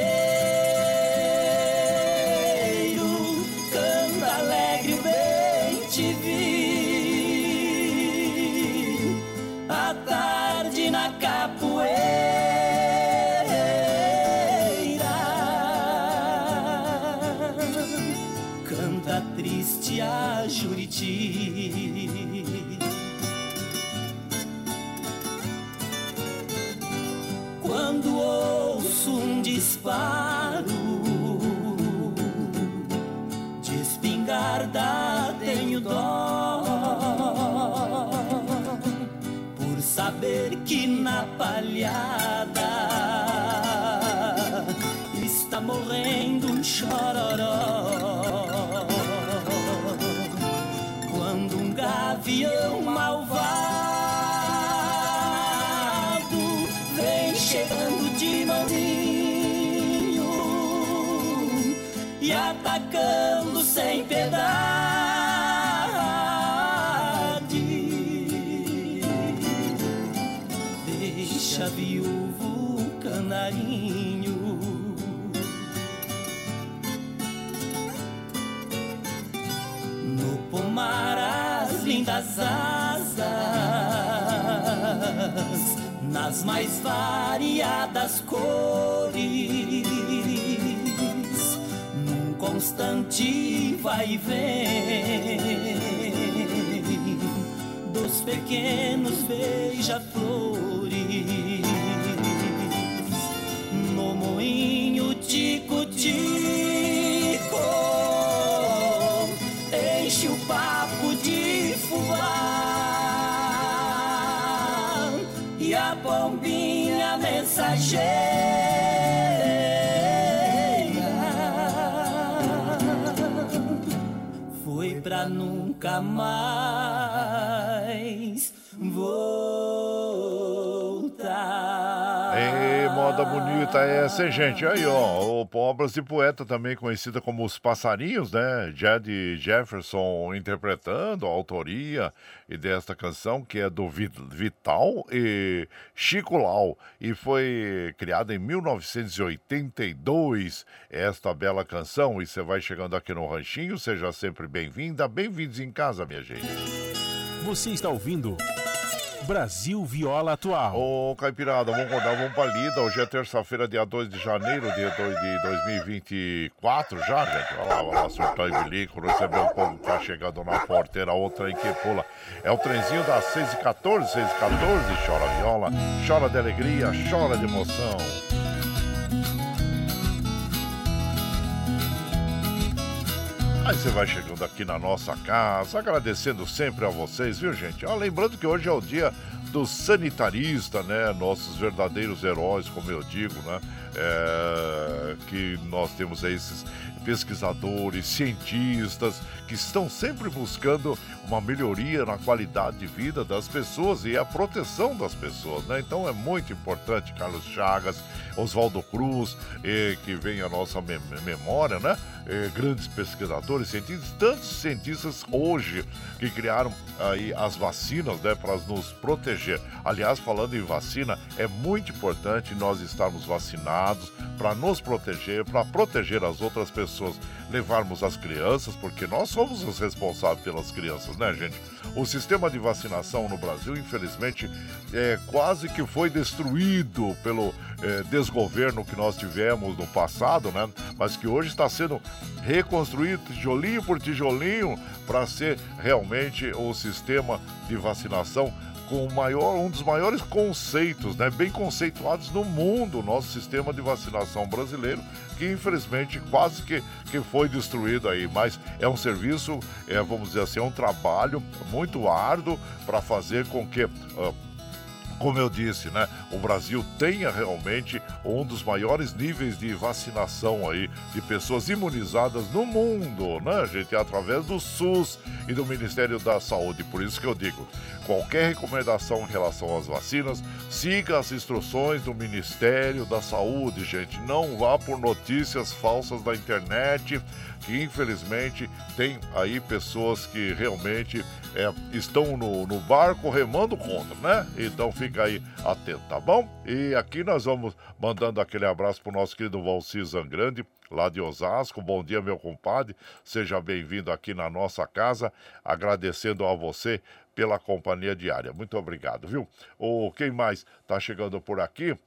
S10: canta alegre bem te vi mais variadas cores, num constante vai vem dos pequenos beija-flores. Foi pra nunca mais
S1: bonita essa, hein, gente? Aí, ó, o Pobras de Poeta, também conhecida como Os Passarinhos, né? Jed Jefferson interpretando a autoria e desta canção, que é do Vi- Vital e Chico Lau, e foi criada em 1982, esta bela canção. E você vai chegando aqui no Ranchinho, seja sempre bem-vinda, bem-vindos em casa, minha gente.
S4: Você está ouvindo Brasil Viola Atual.
S1: Ô, Caipirada, vamos rodar, vamos pra lida. Hoje é terça-feira, dia 2 de janeiro de, dois- de 2024 já, gente. Olha lá, olha lá, surtar e bilico, receber o povo que tá chegando na porteira, outra aí que pula. É o trenzinho das 6h14, 6h14, chora viola, chora de alegria, chora de emoção. Aí você vai chegando aqui na nossa casa, agradecendo sempre a vocês, viu, gente? Ó, lembrando que hoje é o dia do sanitarista, né? Nossos verdadeiros heróis, como eu digo, né? É, que nós temos aí esses pesquisadores, cientistas que estão sempre buscando uma melhoria na qualidade de vida das pessoas e a proteção das pessoas, né? Então é muito importante, Carlos Chagas, Oswaldo Cruz, eh, que vem à nossa mem- memória, né? Eh, grandes pesquisadores, cientistas, tantos cientistas hoje que criaram aí as vacinas, né, para nos proteger. Aliás, falando em vacina, é muito importante nós estarmos vacinados para nos proteger, para proteger as outras pessoas, levarmos as crianças, porque nós somos os responsáveis pelas crianças, né, gente? O sistema de vacinação no Brasil, infelizmente, é quase que foi destruído pelo eh, desgoverno que nós tivemos no passado, né? Mas que hoje está sendo reconstruído tijolinho por tijolinho para ser realmente o sistema de vacinação com maior, um dos maiores conceitos, né, bem conceituados no mundo, o nosso sistema de vacinação brasileiro, que infelizmente quase que, que foi destruído aí, mas é um serviço, é, vamos dizer assim, é um trabalho muito árduo para fazer com que ah, como eu disse, né, o Brasil tenha realmente um dos maiores níveis de vacinação aí de pessoas imunizadas no mundo, né, gente, através do SUS e do Ministério da Saúde. Por isso que eu digo, qualquer recomendação em relação às vacinas, siga as instruções do Ministério da Saúde, gente. Não vá por notícias falsas da internet, que infelizmente tem aí pessoas que realmente é, estão no, no barco remando contra, né? Então fica aí atento, tá bom? E aqui nós vamos mandando aquele abraço pro nosso querido Valci Zangrande, lá de Osasco. Bom dia, meu compadre. Seja bem-vindo aqui na nossa casa. Agradecendo a você pela companhia diária. Muito obrigado, viu? O quem mais tá chegando por aqui?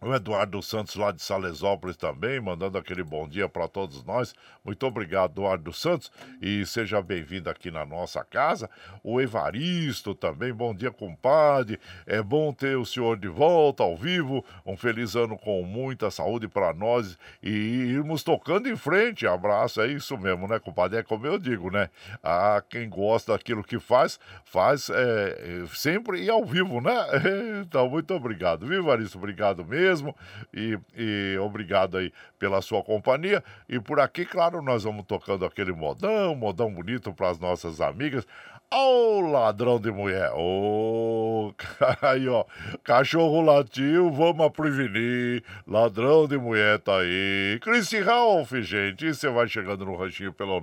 S1: O Eduardo Santos lá de Salesópolis também, mandando aquele bom dia para todos nós. Muito obrigado, Eduardo Santos, e seja bem-vindo aqui na nossa casa. O Evaristo também, bom dia, compadre. É bom ter o senhor de volta ao vivo. Um feliz ano com muita saúde para nós e irmos tocando em frente. Abraço, é isso mesmo, né, compadre? É como eu digo, né? Ah, quem gosta daquilo que faz, faz é, sempre e ao vivo, né? Então, muito obrigado, viu, Evaristo? Obrigado mesmo mesmo. E, e obrigado aí pela sua companhia. E por aqui, claro, nós vamos tocando aquele modão, modão bonito para as nossas amigas. Ô oh, ladrão de mulher! Ô, oh, aí ó, cachorro latiu, vamos prevenir. Ladrão de mulher tá aí. Christy Ralph, gente. E você vai chegando no ranchinho pelo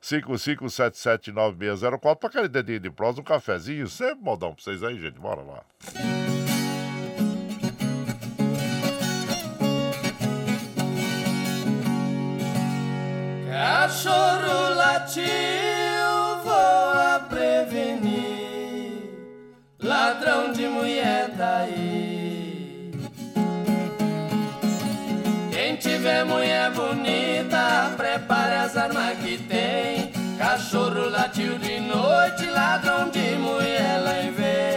S1: 955779604 para aquele dedinho de prosa, um cafezinho. Sempre modão pra vocês aí, gente. Bora lá.
S11: Cachorro latiu, vou a prevenir. Ladrão de mulher tá aí. Quem tiver mulher bonita, prepare as armas que tem. Cachorro latiu de noite, ladrão de mulher lá vem. Namorar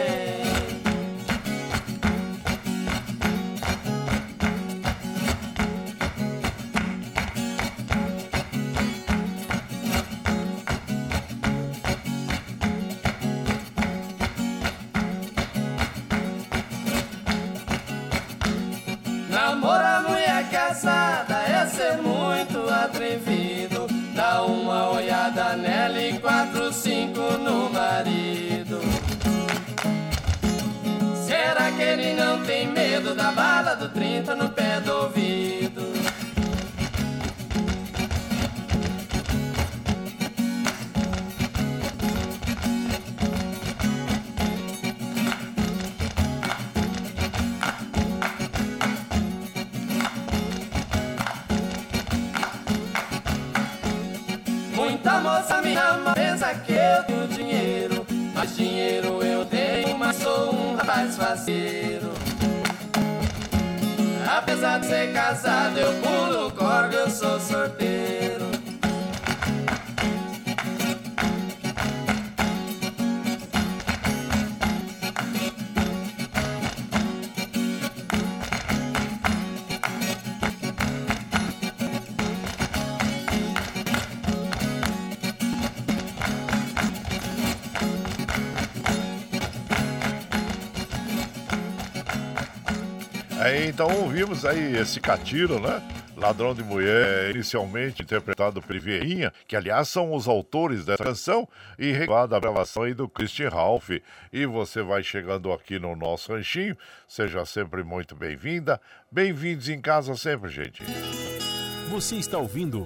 S11: tem medo da bala do 30 no pé do ouvido? Muita moça me ama, pensa que eu tenho dinheiro. Mas dinheiro eu tenho, mas sou um rapaz faceiro. Apesar de ser casado, eu pulo corgo, eu sou sorteiro.
S1: É, então ouvimos aí esse catiro, né? Ladrão de Mulher, inicialmente interpretado por Vieirinha, que aliás são os autores dessa canção, e regulada a gravação aí do Christian Ralph. E você vai chegando aqui no nosso ranchinho, seja sempre muito bem-vinda. Bem-vindos em casa sempre, gente.
S4: Você está ouvindo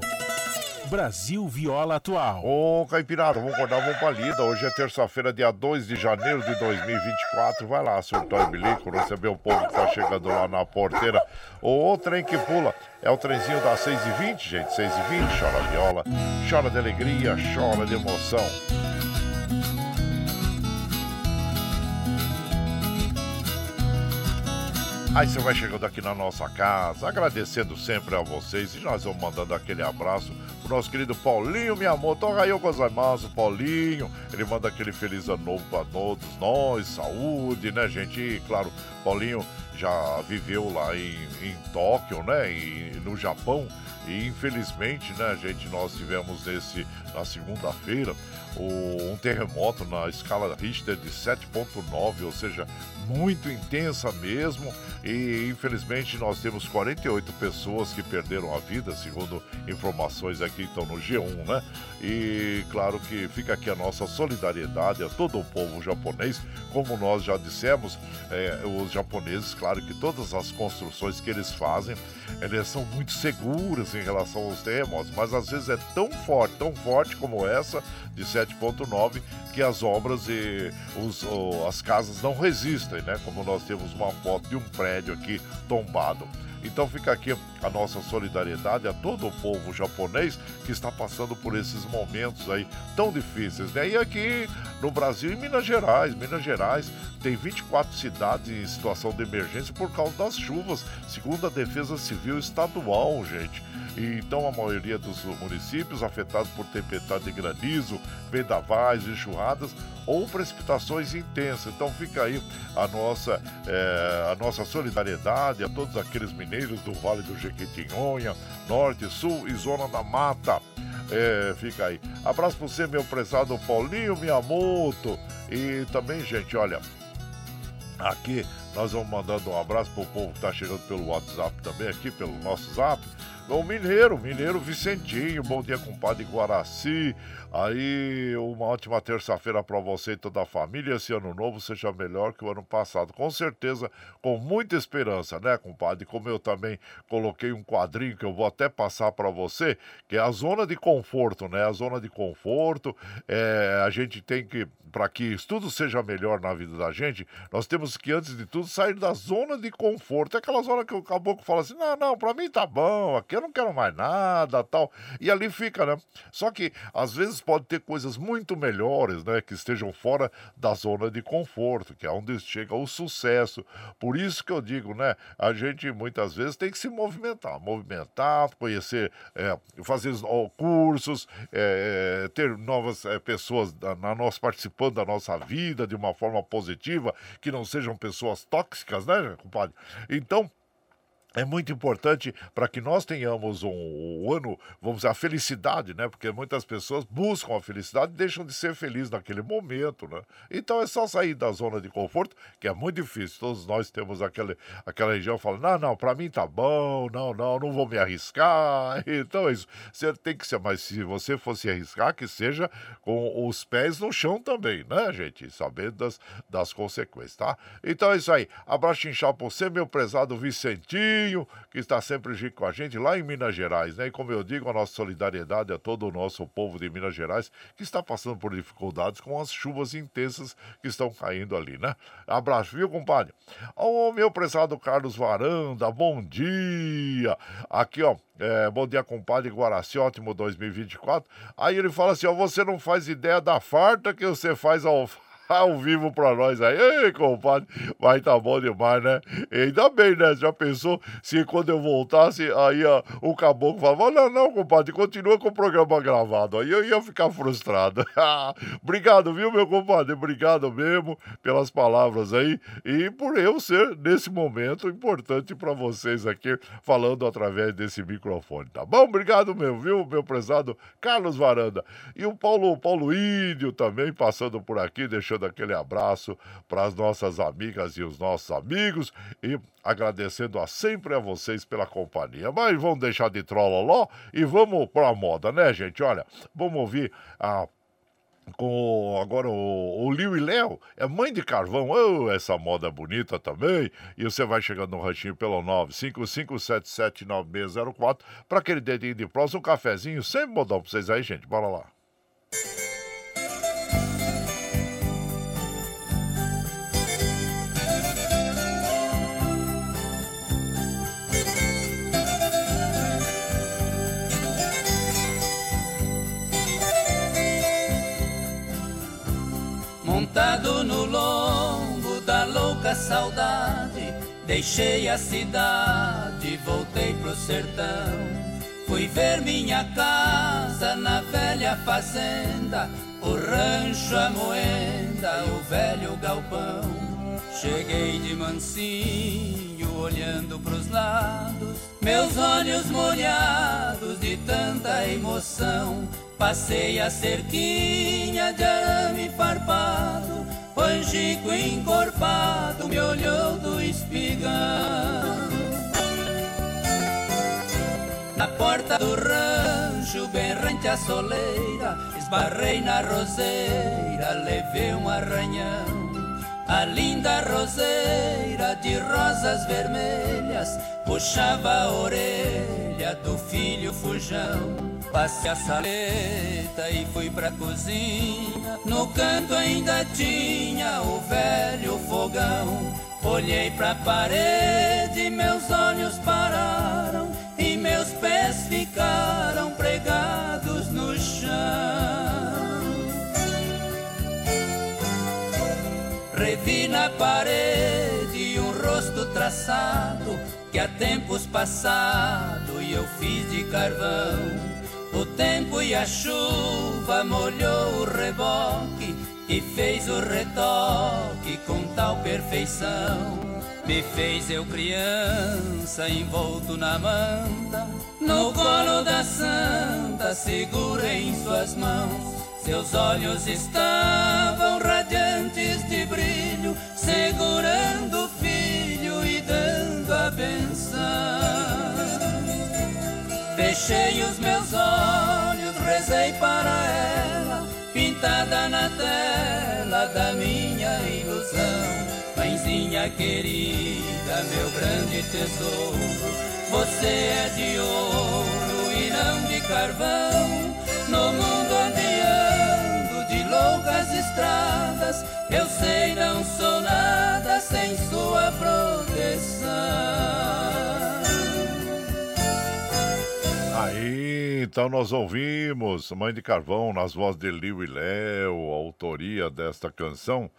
S4: Brasil Viola Atual.
S1: Ô, Caipirada, vamos acordar, vamos pra lida. Hoje é terça-feira, dia 2 de janeiro de 2024. Vai lá, surtou e bilico, receber o povo que tá chegando lá na porteira. O trem que pula é o trenzinho das 6h20, gente. 6h20, chora viola, chora de alegria, chora de emoção. Aí você vai chegando aqui na nossa casa, agradecendo sempre a vocês e nós vamos mandando aquele abraço pro nosso querido Paulinho Miyamoto. Ohayou gozaimasu, Paulinho. Ele manda aquele feliz ano novo para todos nós, saúde, né, gente? E, claro, Paulinho já viveu lá em, em Tóquio, né, e no Japão. E infelizmente, né, gente, nós tivemos esse na segunda-feira um terremoto na escala Richter de 7.9, ou seja, muito intensa mesmo. E infelizmente nós temos 48 pessoas que perderam a vida, segundo informações aqui então no G1, né? E claro que fica aqui a nossa solidariedade a todo o povo japonês. Como nós já dissemos, é, os japoneses, claro que todas as construções que eles fazem, elas são muito seguras em relação aos terremotos, mas às vezes é tão forte, tão forte como essa de 7.9 que as obras e os, as casas não resistem, né? Como nós temos uma foto de um prédio aqui tombado. Então fica aqui a nossa solidariedade a todo o povo japonês que está passando por esses momentos aí tão difíceis, né? E aqui no Brasil, em Minas Gerais, Minas Gerais tem 24 cidades em situação de emergência por causa das chuvas, segundo a Defesa Civil Estadual, gente. Então a maioria dos municípios afetados por tempestade de granizo, vendavais, enxurradas ou precipitações intensas. Então fica aí a nossa, é, a nossa solidariedade a todos aqueles mineiros do Vale do Jequitinhonha, Norte, Sul e Zona da Mata. É, fica aí. Abraço para você, meu prezado Paulinho Miyamoto. E também, gente, olha, aqui nós vamos mandando um abraço pro povo que está chegando pelo WhatsApp também, aqui pelo nosso zap. O Mineiro, Mineiro Vicentinho, bom dia, compadre Guaraci. Aí, uma ótima terça-feira para você e toda a família. Esse ano novo seja melhor que o ano passado. Com certeza, com muita esperança, né, compadre? Como eu também coloquei um quadrinho que eu vou até passar para você, que é a zona de conforto, né? A zona de conforto. É, a gente tem que, para que tudo seja melhor na vida da gente, nós temos que, antes de tudo, sair da zona de conforto. É aquela zona que o caboclo fala assim: não, não, para mim tá bom, aqui eu não quero mais nada, tal. E ali fica, né? Só que, às vezes, pode ter coisas muito melhores, né? Que estejam fora da zona de conforto, que é onde chega o sucesso. Por isso que eu digo, né? A gente muitas vezes tem que se movimentar, movimentar, conhecer, é, fazer cursos, é, é ter novas é, pessoas na nossa, participando da nossa vida de uma forma positiva, que não sejam pessoas tóxicas, né, compadre? Então, é muito importante para que nós tenhamos um, um, ano, vamos dizer, a felicidade, né? Porque muitas pessoas buscam a felicidade e deixam de ser felizes naquele momento, né? Então é só sair da zona de conforto, que é muito difícil. Todos nós temos aquele, aquela região falando, não, não, para mim tá bom, não, não, não vou me arriscar. Então é isso. Você tem que ser, mas se você fosse arriscar, que seja com os pés no chão também, né, gente? Sabendo das, das consequências, tá? Então é isso aí. Abraço inchado por você, meu prezado Vicentinho que está sempre com a gente lá em Minas Gerais, né? E como eu digo, a nossa solidariedade a todo o nosso povo de Minas Gerais que está passando por dificuldades com as chuvas intensas que estão caindo ali, né? Abraço, viu, compadre? Ô, meu prezado Carlos Varanda, bom dia! Aqui, ó, é, bom dia, compadre Guaraci, ótimo 2024. Aí ele fala assim: ó, você não faz ideia da farta que você faz ao ao vivo pra nós aí. Ei, compadre, vai tá bom demais, né? Ainda bem, né? Já pensou se quando eu voltasse, aí ó, o caboclo falava: não, não, compadre, continua com o programa gravado. Aí eu ia ficar frustrado. Obrigado, viu, meu compadre? Obrigado mesmo pelas palavras aí e por eu ser, nesse momento, importante para vocês aqui, falando através desse microfone, tá bom? Obrigado mesmo, viu, meu prezado Carlos Varanda. E o Paulo, Paulo Índio também passando por aqui, deixando aquele abraço para as nossas amigas e os nossos amigos e agradecendo a sempre a vocês pela companhia. Mas vamos deixar de trololó e vamos para a moda, né, gente? Olha, vamos ouvir a com agora o, o Liu e Léo, é mãe de carvão, oh, essa moda bonita também. E você vai chegando no ranchinho pelo 955779604 para aquele dedinho de próximo, um cafezinho, sempre modão para vocês aí, gente. Bora lá.
S12: Montado no lombo da louca saudade, deixei a cidade, voltei pro sertão. Fui ver minha casa na velha fazenda, o rancho, a moenda, o velho galpão. Cheguei de mansinho, olhando pros lados, meus olhos molhados de tanta emoção. Passei a cerquinha de arame farpado, Panjico encorpado me olhou do espigão. Na porta do rancho, bem rente soleira, esbarrei na roseira, levei um arranhão. A linda roseira de rosas vermelhas puxava a orelha do filho fujão. Passei a saleta e fui pra cozinha. No canto ainda tinha o velho fogão. Olhei pra parede, meus olhos pararam e meus pés ficaram pregados no chão. Revi na parede um rosto traçado que há tempos passado e eu fiz de carvão. O tempo e a chuva molhou o reboque e fez o retoque com tal perfeição. Me fez eu criança envolto na manta, no colo da santa, segura em suas mãos. Seus olhos estavam radiantes de brilho, segurando Fechei os meus olhos, rezei para ela, pintada na tela da minha ilusão. Mãezinha querida, meu grande tesouro, você é de ouro e não de carvão. No mundo onde de loucas estradas, eu sei não sou nada sem sua proteção.
S1: Então nós ouvimos Mãe de Carvão nas vozes de Liu e Léo, autoria desta canção.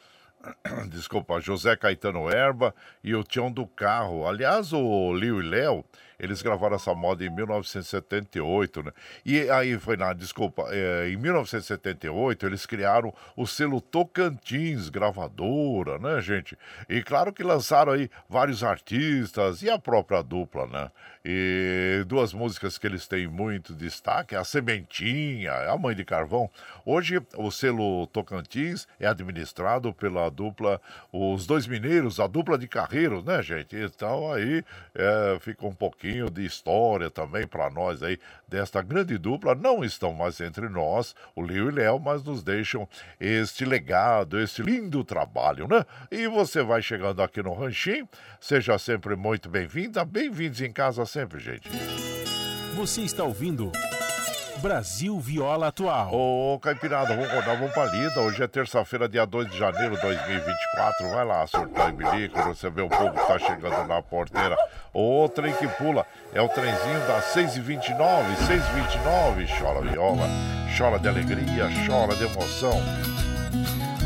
S1: Desculpa, José Caetano Erba e o Tião do Carro. Aliás, o Liu e Léo, eles gravaram essa moda em 1978, né? E aí foi na, desculpa, é, em 1978 eles criaram o selo Tocantins Gravadora, né, gente? E claro que lançaram aí vários artistas e a própria dupla, né? E duas músicas que eles têm muito destaque, a Sementinha, a Mãe de Carvão. Hoje o selo Tocantins é administrado pela dupla Os Dois Mineiros, a dupla de carreiros, né, gente? Então aí é, fica um pouquinho de história também para nós aí desta grande dupla. Não estão mais entre nós, o Leo e Léo, mas nos deixam este legado, este lindo trabalho, né? E você vai chegando aqui no Ranchinho, seja sempre muito bem-vinda, bem-vindos em casa sempre, gente.
S4: Você está ouvindo Brasil Viola Atual.
S1: Ô, Caipirada, vamos acordar, vamos pra lida. Hoje é terça-feira, dia 2 de janeiro de 2024. Vai lá, surtar e bilico, você vê o povo que tá chegando na porteira. O trem que pula é o trenzinho das 6h29, 6h29. Chora viola, chora de alegria, chora de emoção.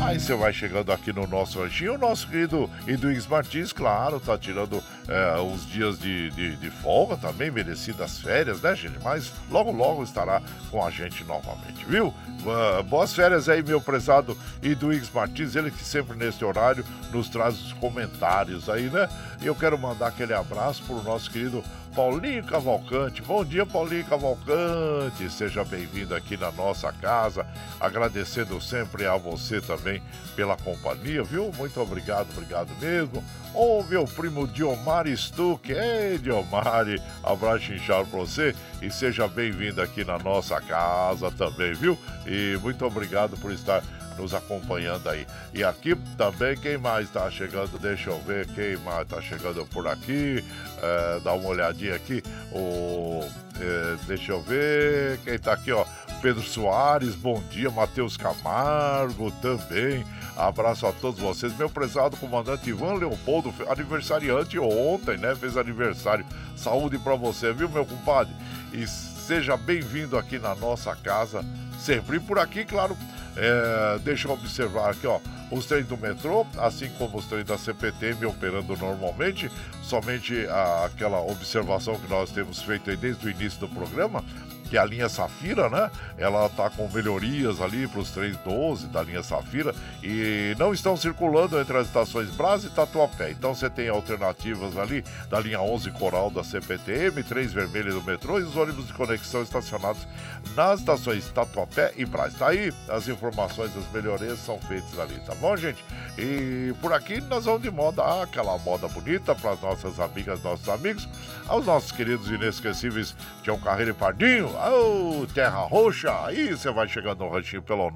S1: Aí você vai chegando aqui no nosso ranchinho. O nosso querido Eduígues Martins, claro, tá tirando é, uns dias de, de, de folga também, merecidas férias, né, gente? Mas logo, logo estará com a gente novamente, viu? Uh, boas férias aí, meu prezado Eduígues Martins, ele que sempre neste horário nos traz os comentários aí, né? E eu quero mandar aquele abraço pro nosso querido Paulinho Cavalcante. Bom dia, Paulinho Cavalcante. Seja bem-vindo aqui na nossa casa. Agradecendo sempre a você também pela companhia, viu? Muito obrigado, obrigado mesmo. Ô, meu primo Diomar Stuck. Ei, Diomar, abraço inchado pra você e seja bem-vindo aqui na nossa casa também, viu? E muito obrigado por estar nos acompanhando aí. E aqui também, quem mais tá chegando? Deixa eu ver quem mais tá chegando por aqui. É, dá uma olhadinha aqui. O, é, deixa eu ver quem tá aqui, ó. Pedro Soares, bom dia. Matheus Camargo também. Abraço a todos vocês. Meu prezado comandante Ivan Leopoldo, aniversariante ontem, né? Fez aniversário. Saúde para você, viu, meu compadre? E seja bem-vindo aqui na nossa casa. Sempre por aqui, claro. É, deixa eu observar aqui, ó. Os trens do metrô, assim como os trens da CPTM operando normalmente, somente a, aquela observação que nós temos feito desde o início do programa, que é a linha Safira, né? Ela tá com melhorias ali para os trens 12 da linha Safira e não estão circulando entre as estações Brás e Tatuapé. Então você tem alternativas ali da linha 11 Coral da CPTM, trens vermelhos do metrô e os ônibus de conexão estacionados nas estações Tatuapé e Brás. Tá aí as informações das melhorias são feitas ali, tá bom, gente? E por aqui nós vamos de moda, ah, aquela moda bonita para as nossas amigas, nossos amigos, aos nossos queridos inesquecíveis Tião Carreiro e Pardinho, Ô, Terra Roxa, aí você vai chegando no ranchinho pelo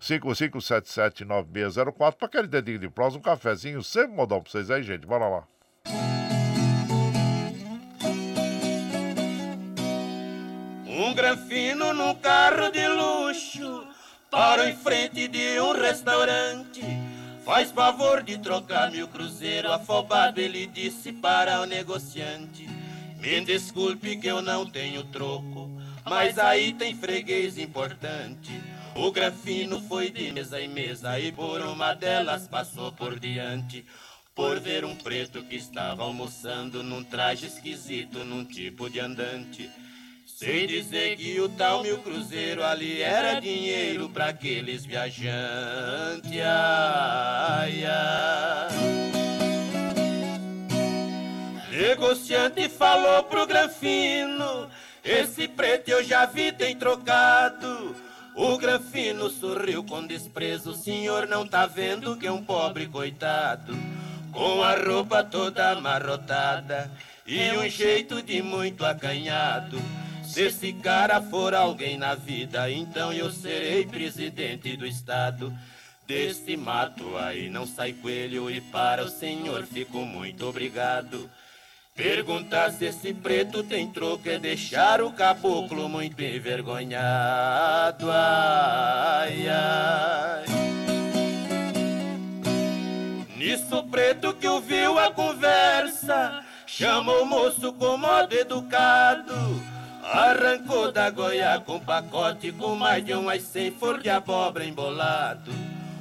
S1: 955779604 para aquele dedinho de prosa, um cafezinho, sempre modão pra vocês aí, gente. Bora lá.
S6: Um granfino num carro de luxo Para em frente de um restaurante Faz favor de trocar meu cruzeiro Afobado ele disse para o negociante Me desculpe que eu não tenho troco Mas aí tem freguês importante O granfino foi de mesa em mesa E por uma delas passou por diante por ver um preto que estava almoçando num traje esquisito, num tipo de andante. Sei dizer que o tal mil cruzeiro ali era dinheiro para aqueles viajantes. Ai, ai. Negociante falou pro Granfino, esse preto eu já vi tem trocado. O Granfino sorriu com desprezo, o senhor não tá vendo que é um pobre coitado, com a roupa toda amarrotada e um jeito de muito acanhado. Se esse cara for alguém na vida, então eu serei presidente do estado. Desse mato aí não sai coelho e para o senhor fico muito obrigado. Perguntar se esse preto tem troco é deixar o caboclo muito envergonhado. Ai, ai. Nisso preto que ouviu a conversa, chamou o moço com modo educado. Arrancou da goia com pacote com mais de umas cem flor de abóbora embolado.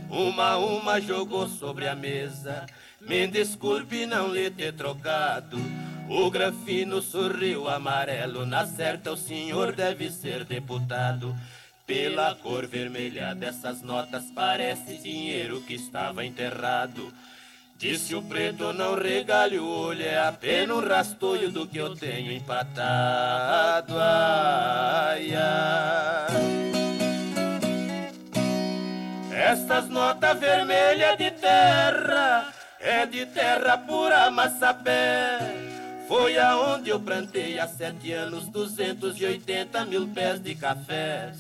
S6: Uma a uma jogou sobre a mesa. Me desculpe não lhe ter trocado. O grafino sorriu amarelo. Na certa o senhor deve ser deputado. Pela cor vermelha dessas notas parece dinheiro que estava enterrado. Disse o preto, não regale o olho, é apenas um rastolho do que eu tenho empatado. Ai, ai. Estas notas vermelhas de terra é de terra pura massapé. Foi aonde eu plantei há sete anos 280 mil pés de cafés.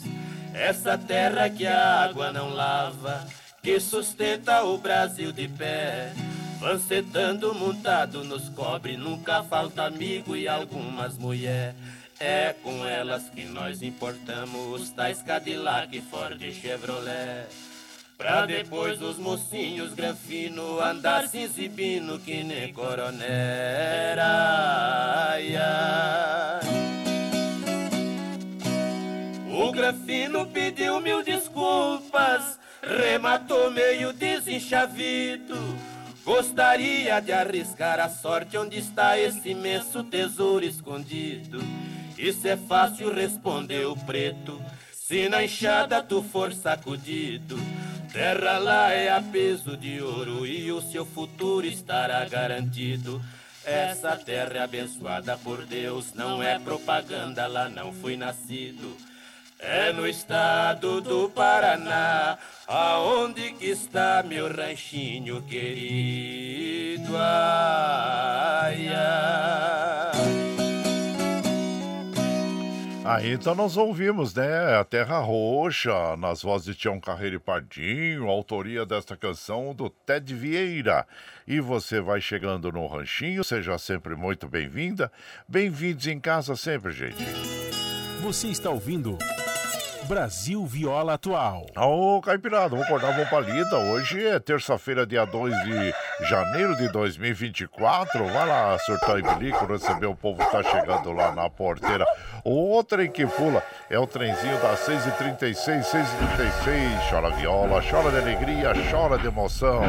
S6: Essa terra que a água não lava que sustenta o Brasil de pé. Vancetando montado nos cobre, nunca falta amigo e algumas mulher. É com elas que nós importamos os tais Cadillac, Ford e Chevrolet. Pra depois os mocinhos granfino andar se exibindo que nem coronel. Ai, ai. O grafino pediu mil desculpas rematou meio desenchavido. Gostaria de arriscar a sorte onde está esse imenso tesouro escondido. Isso é fácil, respondeu o preto. Se na enxada tu for sacudido, terra lá é a peso de ouro e o seu futuro estará garantido. Essa terra é abençoada por Deus, não é propaganda, lá não fui nascido. É no estado do Paraná, aonde que está meu ranchinho querido. Ai, ai.
S1: Aí então nós ouvimos, né? A Terra Roxa, nas vozes de Tião Carreiro e Pardinho, autoria desta canção do Ted Vieira. E você vai chegando no Ranchinho, seja sempre muito bem-vinda. Bem-vindos em casa sempre, gente.
S4: Você está ouvindo Brasil Viola Atual.
S1: Ô, Caipirada, vamos acordar, vamos pra lida. Hoje é terça-feira, dia 2 de janeiro de 2024. Vai lá, surtar e bilico, receber o povo que tá chegando lá na porteira. O trem que pula é o trenzinho das 6h36, 6h36. Chora viola, chora de alegria, chora de emoção.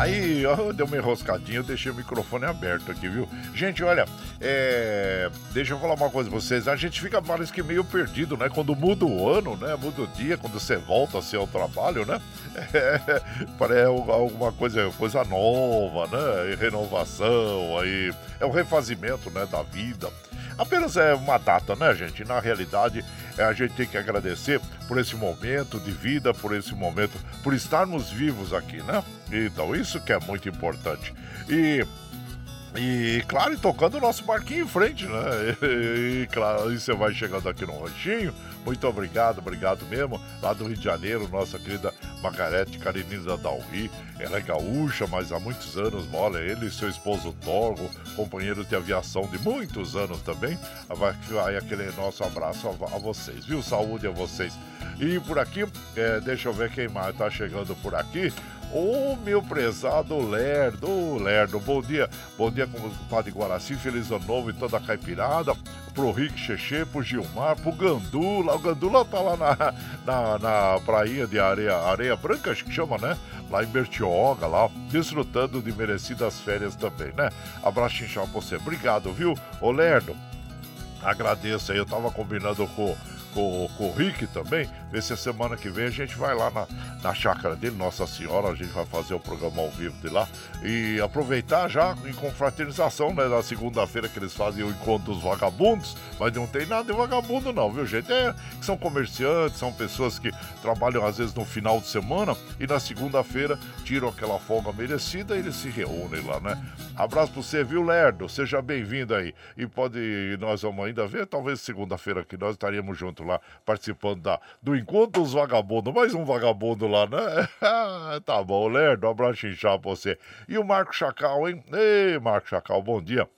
S1: Aí, ó, deu uma enroscadinha, eu deixei o microfone aberto aqui, viu? Gente, olha, é... deixa eu falar uma coisa pra vocês. A gente fica, parece que meio perdido, né? Quando muda o ano, né? Muda o dia, quando você volta ao seu trabalho, né? É... Parece alguma coisa, coisa nova, né? Renovação, aí... É o refazimento, né? Da vida. Apenas é uma data, né, gente? Na realidade, é, a gente tem que agradecer por esse momento de vida, por esse momento, por estarmos vivos aqui, né? Então, isso que é muito importante. E e claro, e tocando o nosso barquinho em frente, né? E, e claro, e você vai chegando aqui no Ranchinho. Muito obrigado, obrigado mesmo. Lá do Rio de Janeiro, nossa querida Margarete Carinina Dalri. Ela é gaúcha, mas há muitos anos mora ele e seu esposo Torgo, companheiro de aviação de muitos anos também. Vai, vai aquele nosso abraço a, a vocês, viu? Saúde a vocês. E por aqui, é, deixa eu ver quem mais tá chegando por aqui. Ô, meu prezado Lerdo, ô, Lerdo, bom dia. Bom dia, compadre Guaraci, feliz ano novo e toda a caipirada. Pro Rick Cheche, pro Gilmar, pro Gandula. O Gandula tá lá na, na, na prainha de areia, areia branca, acho que chama, né? Lá em Bertioga, lá, desfrutando de merecidas férias também, né? Abraço inchado pra você. Obrigado, viu? Ô, Lerdo, agradeço aí. Eu tava combinando com com, com o Rick também, ver se a semana que vem a gente vai lá na, na chácara dele, Nossa Senhora, a gente vai fazer o programa ao vivo de lá e aproveitar já em confraternização, né, na segunda-feira que eles fazem o encontro dos vagabundos, mas não tem nada de vagabundo não, viu gente? É que são comerciantes, são pessoas que trabalham às vezes no final de semana e na segunda-feira tiram aquela folga merecida e eles se reúnem lá, né? Abraço pra você, viu, Lerdo? Seja bem-vindo aí. E pode, nós vamos ainda ver, talvez segunda-feira que nós estaríamos juntos lá, participando da, do Encontro dos Vagabundos. Mais um vagabundo lá, né? tá bom, Lerdo, um abraço inchado pra você. E o Marco Chacal, hein? Ei, Marco Chacal, bom dia.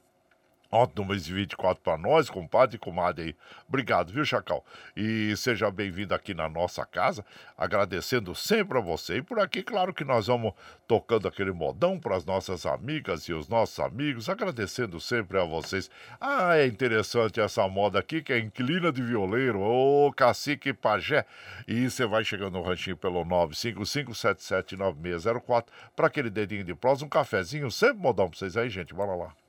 S1: Ótimo 2024 para nós, compadre e comadre aí. Obrigado, viu, Chacal? E seja bem-vindo aqui na nossa casa, agradecendo sempre a você. E por aqui, claro que nós vamos tocando aquele modão para as nossas amigas e os nossos amigos, agradecendo sempre a vocês. Ah, é interessante essa moda aqui, que é inclina de violeiro, ô cacique pajé. E você vai chegando no ranchinho pelo 955779604 para aquele dedinho de prosa, um cafezinho, sempre modão para vocês aí, gente. Bora lá.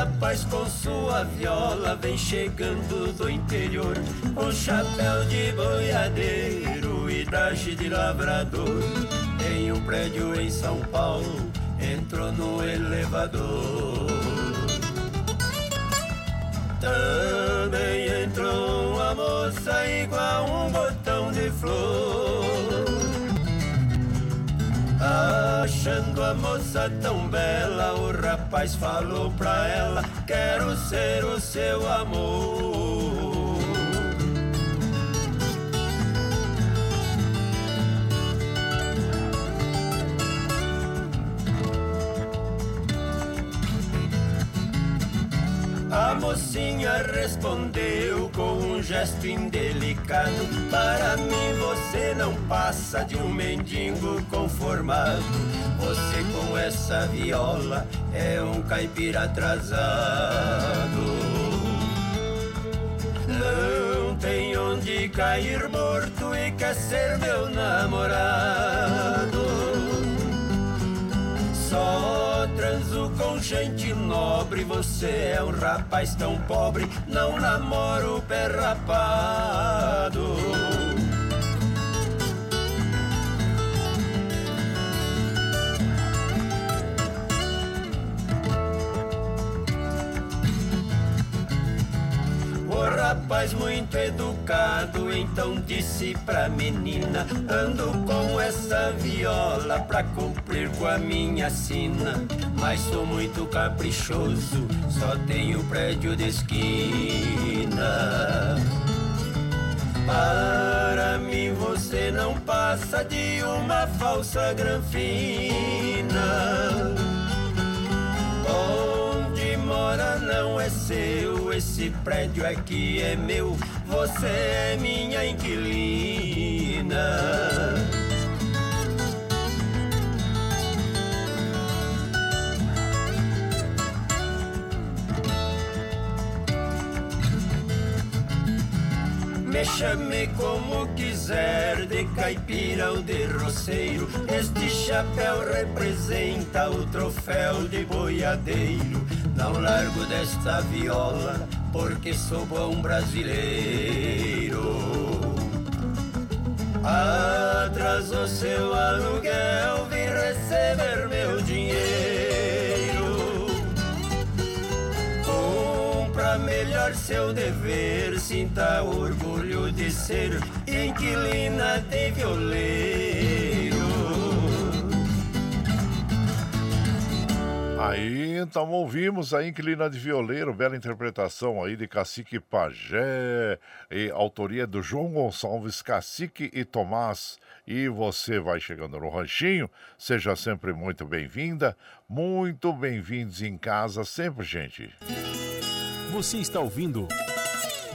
S13: Rapaz com sua viola vem chegando do interior, com chapéu de boiadeiro e traje de lavrador. Em um prédio em São Paulo, entrou no elevador. Também entrou uma moça igual um botão de flor. Achando a moça tão bela, o rapaz falou pra ela: Quero ser o seu amor. A mocinha respondeu com um gesto indelicado: Para mim você não passa de um mendigo conformado. Você com essa viola é um caipira atrasado. Não tem onde cair morto e quer ser meu namorado. Só transo com gente nobre, você é um rapaz tão pobre, não namoro pé rapaz muito educado então disse pra menina: Ando com essa viola pra cumprir com a minha sina. Mas sou muito caprichoso, só tenho prédio de esquina. Para mim você não passa de uma falsa granfina. Onde mora não é seu, esse prédio aqui é meu, você é minha inquilina. Me chame como quiser, de caipira ou de roceiro. Este chapéu representa o troféu de boiadeiro. Não largo desta viola, porque sou bom brasileiro. Atrasou seu aluguel, vim receber meu dinheiro. Seu dever, sinta orgulho de ser inquilina de violeiro.
S1: Aí, então ouvimos a Inclina de Violeiro, bela interpretação aí de Cacique Pajé, e autoria do João Gonçalves, Cacique e Tomás. E você vai chegando no ranchinho, seja sempre muito bem-vinda, muito bem-vindos em casa sempre, gente.
S4: Você está ouvindo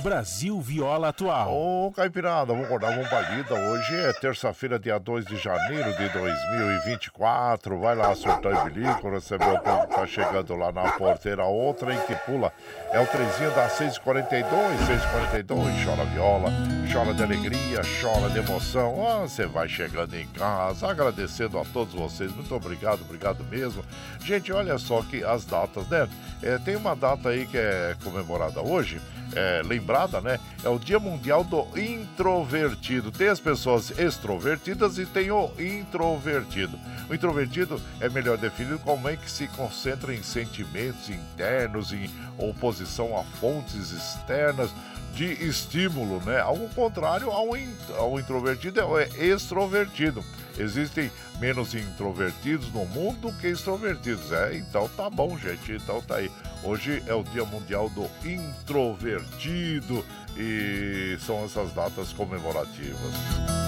S4: Brasil Viola Atual.
S1: Ô, Caipirada, vamos acordar, vamos pra lida. Hoje é terça-feira, dia 2 de janeiro de 2024. Vai lá, surtar e bilico, receber o povo que tá chegando lá na porteira. Outra em que pula é o trezinho da 642, 642. Chora viola, chora de alegria, chora de emoção. Ah, você vai chegando em casa, agradecendo a todos vocês. Muito obrigado, obrigado mesmo. Gente, olha só que as datas, né? É, tem uma data aí que é comemorada hoje é, lembrada, né? É o Dia Mundial do Introvertido. Tem as pessoas extrovertidas e tem o introvertido. O introvertido é melhor definido como alguém que se concentra em sentimentos internos, em oposição a fontes externas de estímulo, né? Ao contrário ao, in, ao introvertido é extrovertido. Existem menos introvertidos no mundo que extrovertidos. É, então tá bom, gente. Então tá aí. Hoje é o Dia Mundial do Introvertido e são essas datas comemorativas.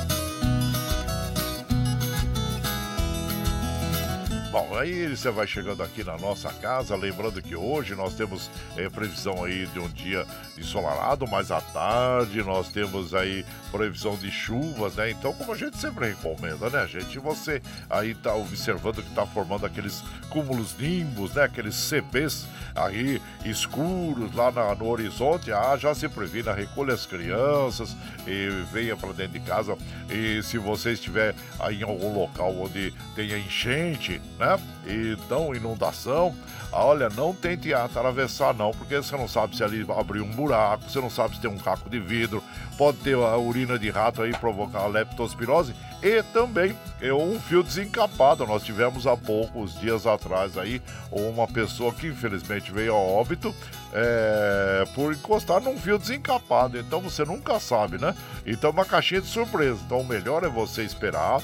S1: Bom, aí você vai chegando aqui na nossa casa, lembrando que hoje nós temos é, previsão aí de um dia ensolarado, mas à tarde nós temos aí previsão de chuvas, né? Então, como a gente sempre recomenda, né, gente? Você aí tá observando que tá formando aqueles cúmulos nimbos, né? Aqueles CPs aí escuros lá na, no horizonte. Ah, já se previna, recolha as crianças e venha para dentro de casa. E se você estiver aí em algum local onde tenha enchente, né? Então, inundação, olha, não tente atravessar não, porque você não sabe se ali abriu um buraco, você não sabe se tem um caco de vidro, pode ter a urina de rato aí provocar a leptospirose e também é um fio desencapado. Nós tivemos há poucos dias atrás aí uma pessoa que infelizmente veio a óbito é, por encostar num fio desencapado. Então você nunca sabe, né? Então uma caixinha de surpresa. Então o melhor é você esperar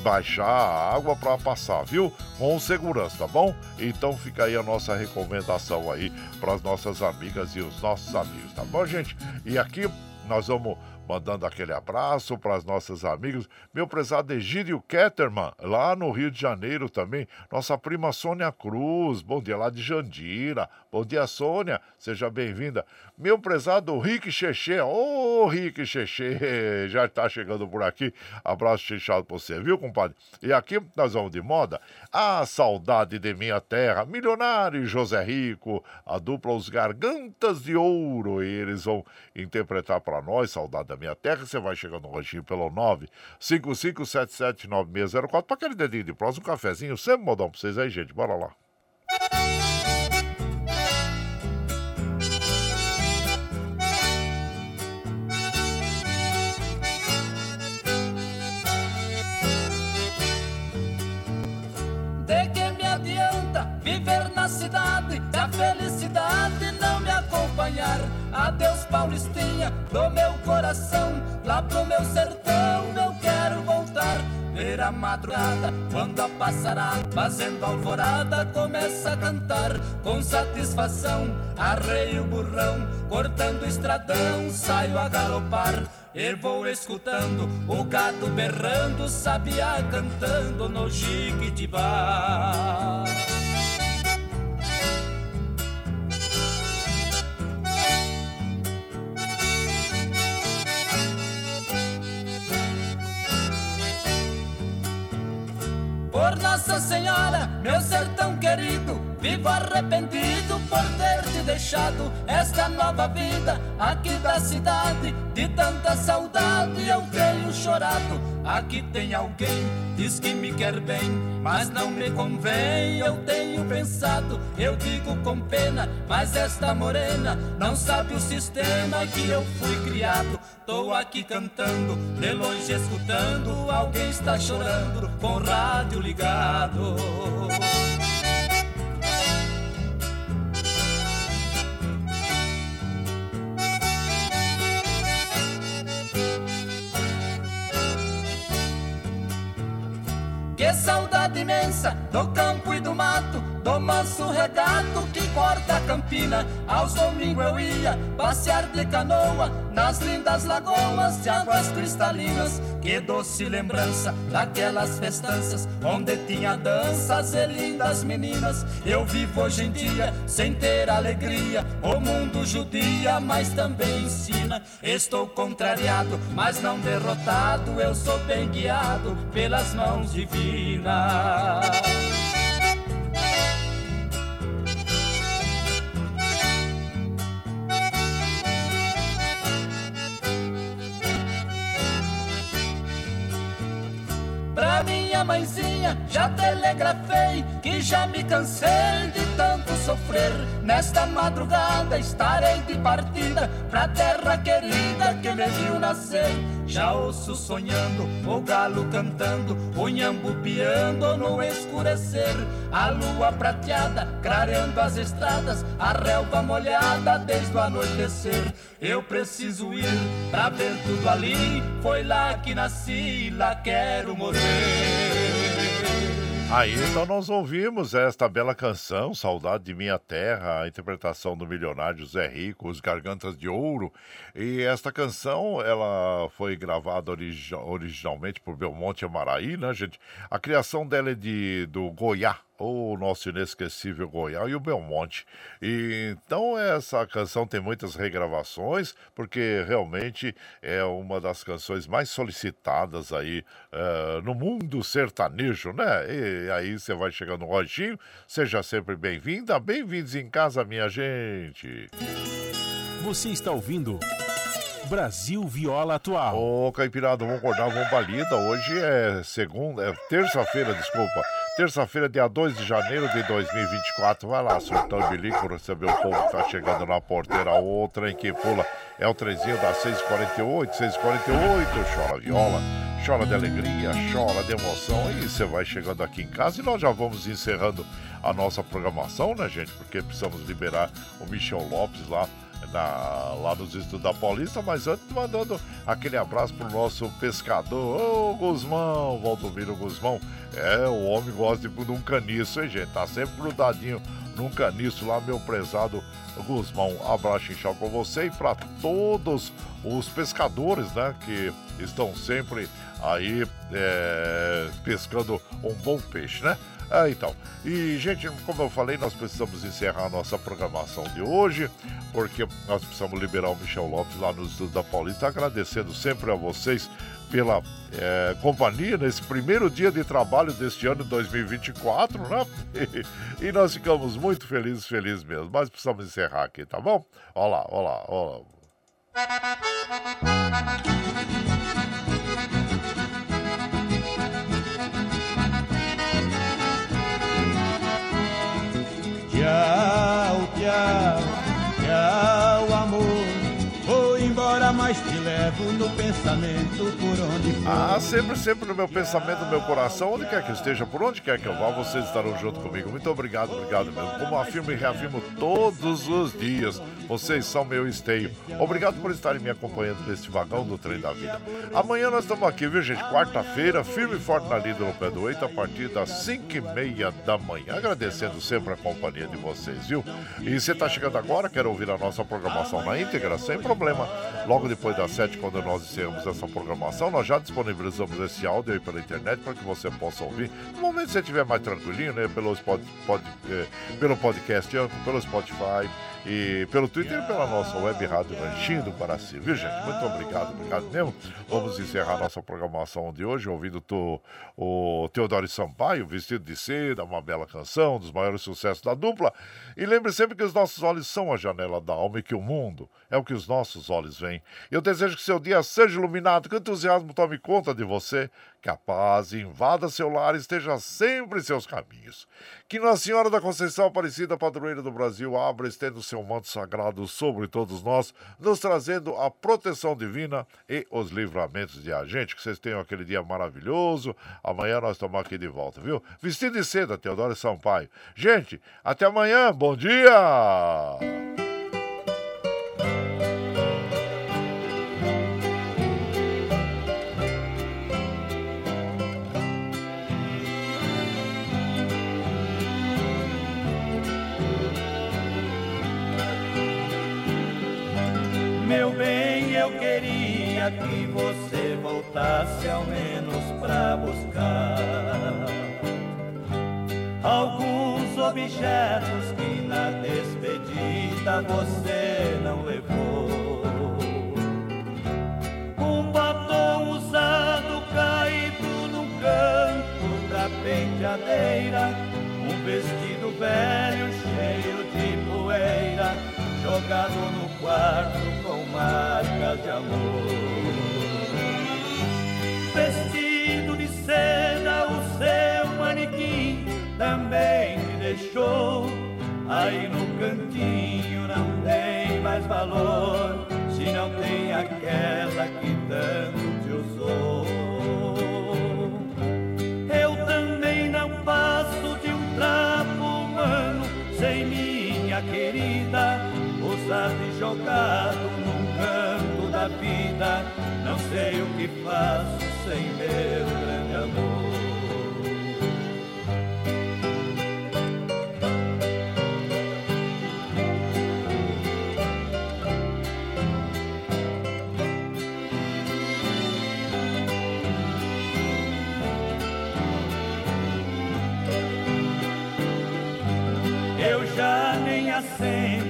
S1: baixar a água para passar, viu? Com segurança, tá bom? Então fica aí a nossa recomendação aí para as nossas amigas e os nossos amigos, tá bom, gente? E aqui nós vamos mandando aquele abraço para as nossas amigas. Meu prezado Egídio Ketterman, lá no Rio de Janeiro também. Nossa prima Sônia Cruz, bom dia lá de Jandira. Bom dia, Sônia, seja bem-vinda. Meu prezado Rick Cheche, ô oh, Rick Cheche, já está chegando por aqui. Abraço fechado para você, viu, compadre? E aqui nós vamos de moda. A saudade de minha terra, milionário José Rico, a dupla Os Gargantas de Ouro. E eles vão interpretar para nós, saudade da minha terra. Você vai chegando no ranchinho pelo 955779604 para aquele dedinho de próximo, um cafezinho, sempre modão para vocês aí, gente. Bora lá.
S14: Felicidade não me acompanhar? Adeus, Paulistinha, do meu coração, lá pro meu sertão eu quero voltar. Ver a madrugada, quando a passarada, fazendo alvorada, começa a cantar com satisfação. Arreio o burrão, cortando o estradão, saio a galopar. E vou escutando o gado berrando, sabiá cantando no jiquitibá. Por Nossa Senhora, meu sertão querido, vivo arrependido por ter te deixado esta nova vida aqui da cidade. De tanta saudade eu tenho chorado. Aqui tem alguém, diz que me quer bem, mas não me convém. Eu tenho pensado, eu digo com pena, mas esta morena não sabe o sistema que eu fui criado. Tô aqui cantando, de longe escutando, alguém está chorando com o rádio ligado. Que saudade imensa do campo e do mato, do manso regato que corta a campina. Aos domingos eu ia passear de canoa nas lindas lagoas de águas cristalinas. Que doce lembrança daquelas festanças onde tinha danças e lindas meninas. Eu vivo hoje em dia sem ter alegria. O mundo judia, mas também ensina. Estou contrariado, mas não derrotado. Eu sou bem guiado pelas mãos divinas. Minha mãezinha já telegrafei que já me cansei de tanto sofrer. Nesta madrugada estarei de partida pra terra querida que me viu nascer. Já ouço sonhando, o galo cantando, o nhambo piando no escurecer. A lua prateada clareando as estradas, a relva molhada desde o anoitecer. Eu preciso ir pra ver tudo ali, foi lá que nasci, lá quero morrer.
S1: Aí então nós ouvimos esta bela canção, Saudade de Minha Terra, a interpretação do milionário José Rico, Os Gargantas de Ouro. E esta canção, ela foi gravada origi originalmente por Belmonte Amaraí, né, gente? A criação dela é de, do Goiá, o nosso inesquecível Goiás e o Belmonte. E, então essa canção tem muitas regravações, porque realmente é uma das canções mais solicitadas aí uh, no mundo sertanejo, né? E aí você vai chegando no Roginho, seja sempre bem-vinda, bem-vindos em casa, minha gente.
S4: Você está ouvindo Brasil Viola Atual.
S1: Ô, Caipirada, vamos acordar, vamos balida. Hoje é segunda, é terça-feira, desculpa. Terça-feira, dia 2 de janeiro de 2024. Vai lá, surtão bilico, receber o povo que tá chegando na porteira. Outra em que pula é o trezinho da 648, 648. Chora viola, chora de alegria, chora de emoção. E você vai chegando aqui em casa e nós já vamos encerrando a nossa programação, né, gente? Porque precisamos liberar o Michel Lopes lá na, lá nos estudos da Paulista, mas antes mandando aquele abraço pro nosso pescador, ô Guzmão, Valdomiro Guzmão. É, o homem gosta de, de um caniço, hein, gente? Tá sempre grudadinho num caniço lá, meu prezado Guzmão. Abraço inchado pra você e para todos os pescadores, né, que estão sempre aí é, pescando um bom peixe, né? Ah, então. E, gente, como eu falei, nós precisamos encerrar a nossa programação de hoje, porque nós precisamos liberar o Michel Lopes lá nos Estudos da Paulista, agradecendo sempre a vocês pela é, companhia nesse primeiro dia de trabalho deste ano 2024, né? E, e, nós ficamos muito felizes, felizes mesmo. Mas precisamos encerrar aqui, tá bom? Olha lá, olha
S7: Tchau, tchau, tchau, amor. Vou embora, mas te levo no pensamento por onde for.
S1: Ah, sempre, sempre no meu pensamento, no meu coração, onde quer que esteja, por onde quer que eu vá, vocês estarão junto comigo. Muito obrigado, obrigado mesmo. Como afirmo e reafirmo todos os dias, vocês são meu esteio. Obrigado por estarem me acompanhando neste vagão do trem da vida. Amanhã nós estamos aqui, viu, gente? Quarta-feira, firme e forte na lida no pé do oito, a partir das cinco e meia da manhã. Agradecendo sempre a companhia de vocês, viu? E você está chegando agora, quer ouvir a nossa programação na íntegra? Sem problema. Logo depois das sete, quando nós encerramos essa programação, nós já disponibilizamos esse áudio aí pela internet para que você possa ouvir. No momento que você estiver mais tranquilinho, né? Pelo, pod, pod, eh, pelo podcast, pelo Spotify e pelo Twitter e pela nossa web rádio Ranchinho do Paraci, viu gente? Muito obrigado, obrigado mesmo. Vamos encerrar nossa programação de hoje ouvindo to, o Teodoro Sampaio, Vestido de Seda, uma bela canção, um dos maiores sucessos da dupla. E lembre sempre que os nossos olhos são a janela da alma e que o mundo é o que os nossos olhos veem. Eu desejo que seu dia seja iluminado, que o entusiasmo tome conta de você, que a paz invada seu lar e esteja sempre em seus caminhos. Que Nossa Senhora da Conceição Aparecida, padroeira do Brasil, abra e estenda o seu manto sagrado sobre todos nós, nos trazendo a proteção divina e os livramentos de a gente. Que vocês tenham aquele dia maravilhoso. Amanhã nós estamos aqui de volta, viu? Vestido de seda, Teodoro Sampaio. Gente, até amanhã bom dia!
S15: Meu bem, eu queria que você voltasse ao menos pra buscar algum objetos que na despedida você não levou. Um batom usado caído num canto da penteadeira, um vestido velho cheio de poeira, jogado no quarto com marcas de amor. deixou aí no cantinho não tem mais valor se não tem aquela que tanto te usou. Eu também não passo de um trapo humano sem minha querida, usar e jogado num canto da vida. Não sei o que faço sem meu grande.
S5: thing.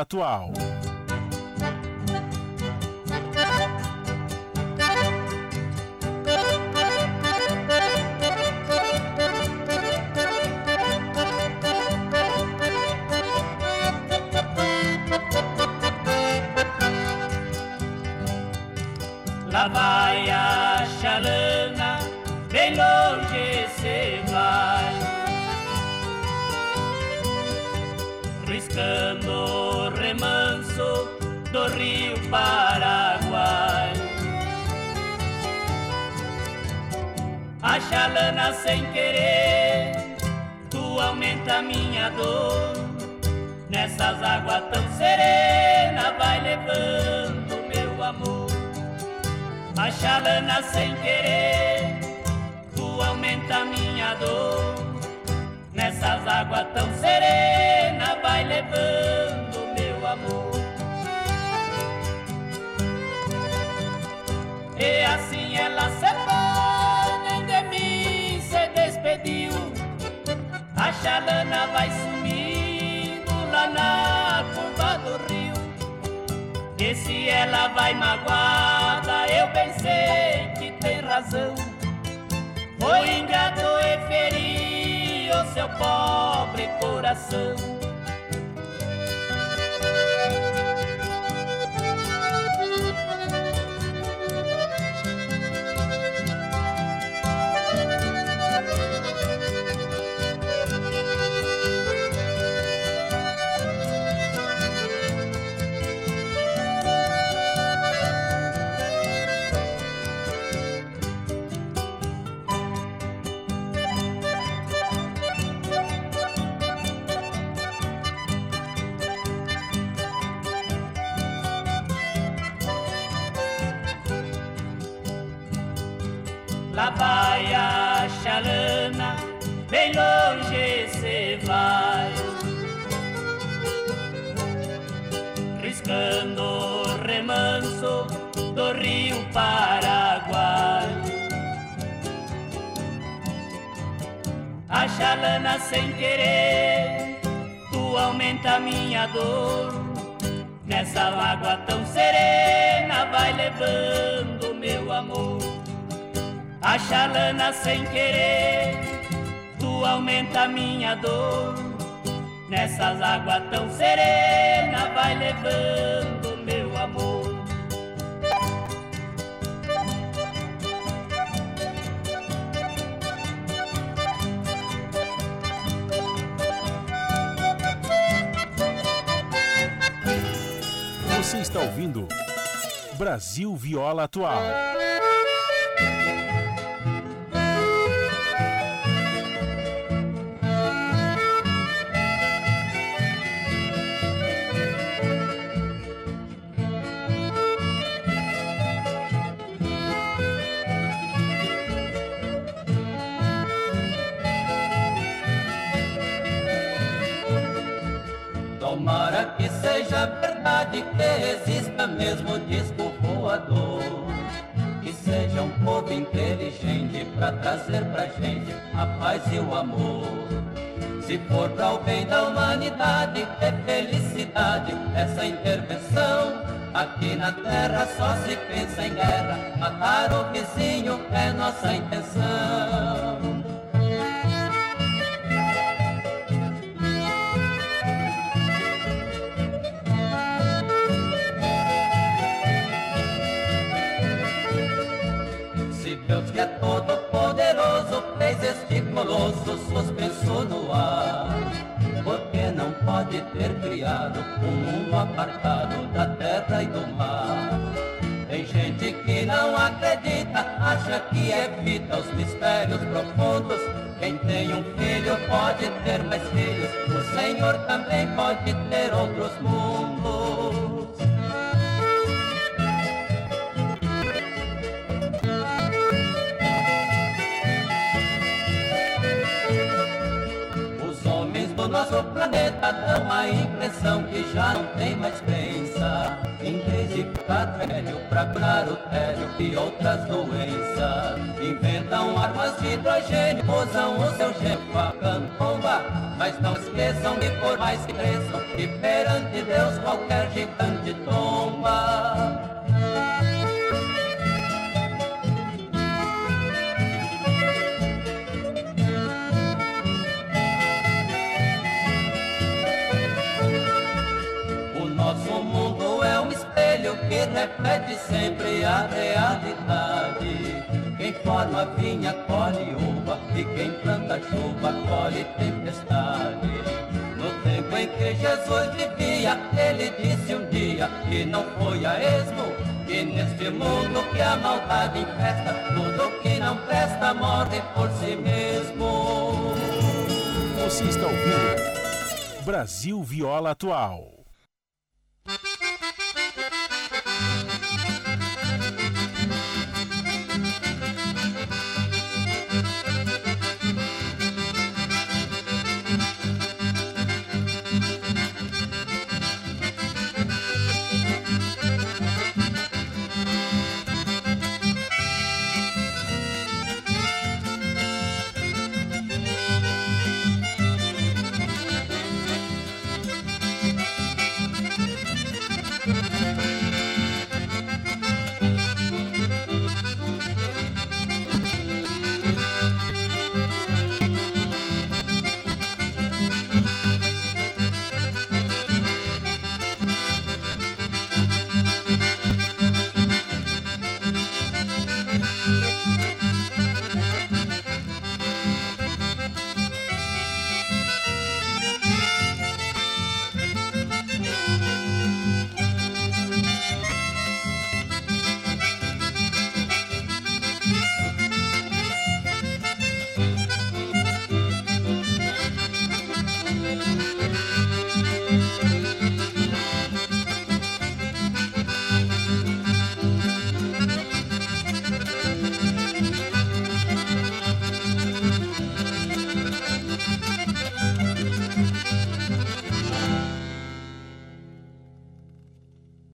S5: atual.
S16: seu pobre coração.
S5: Sem querer, tu aumenta minha dor. Nessa água tão serena vai levando meu amor. A chalana sem querer, tu aumenta minha dor. Nessas águas tão serena vai levando
S4: ouvindo Brasil Viola Atual.
S17: O amor. Se for para o bem da humanidade, é felicidade essa intervenção. Aqui na terra só se pensa em guerra, matar o vizinho é nossa intenção. Acha que evita os mistérios profundos. Quem tem um filho pode ter mais filhos, o Senhor também pode ter outros mundos. Do nosso planeta dão a impressão que já não tem mais crença. Em ficar velho pra curar o tédio e outras doenças, inventam armas de hidrogênio, usam o seu gênio facando bomba. Mas não esqueçam de por mais que cresçam, que perante Deus qualquer gigante tomba. Que reflete sempre a realidade. Quem forma vinha colhe uva e quem planta chuva colhe tempestade. No tempo em que Jesus vivia, ele disse um dia que não foi a esmo. Que neste mundo que a maldade infesta, tudo que não presta morre por si mesmo.
S4: Você está ouvindo Brasil Viola Atual.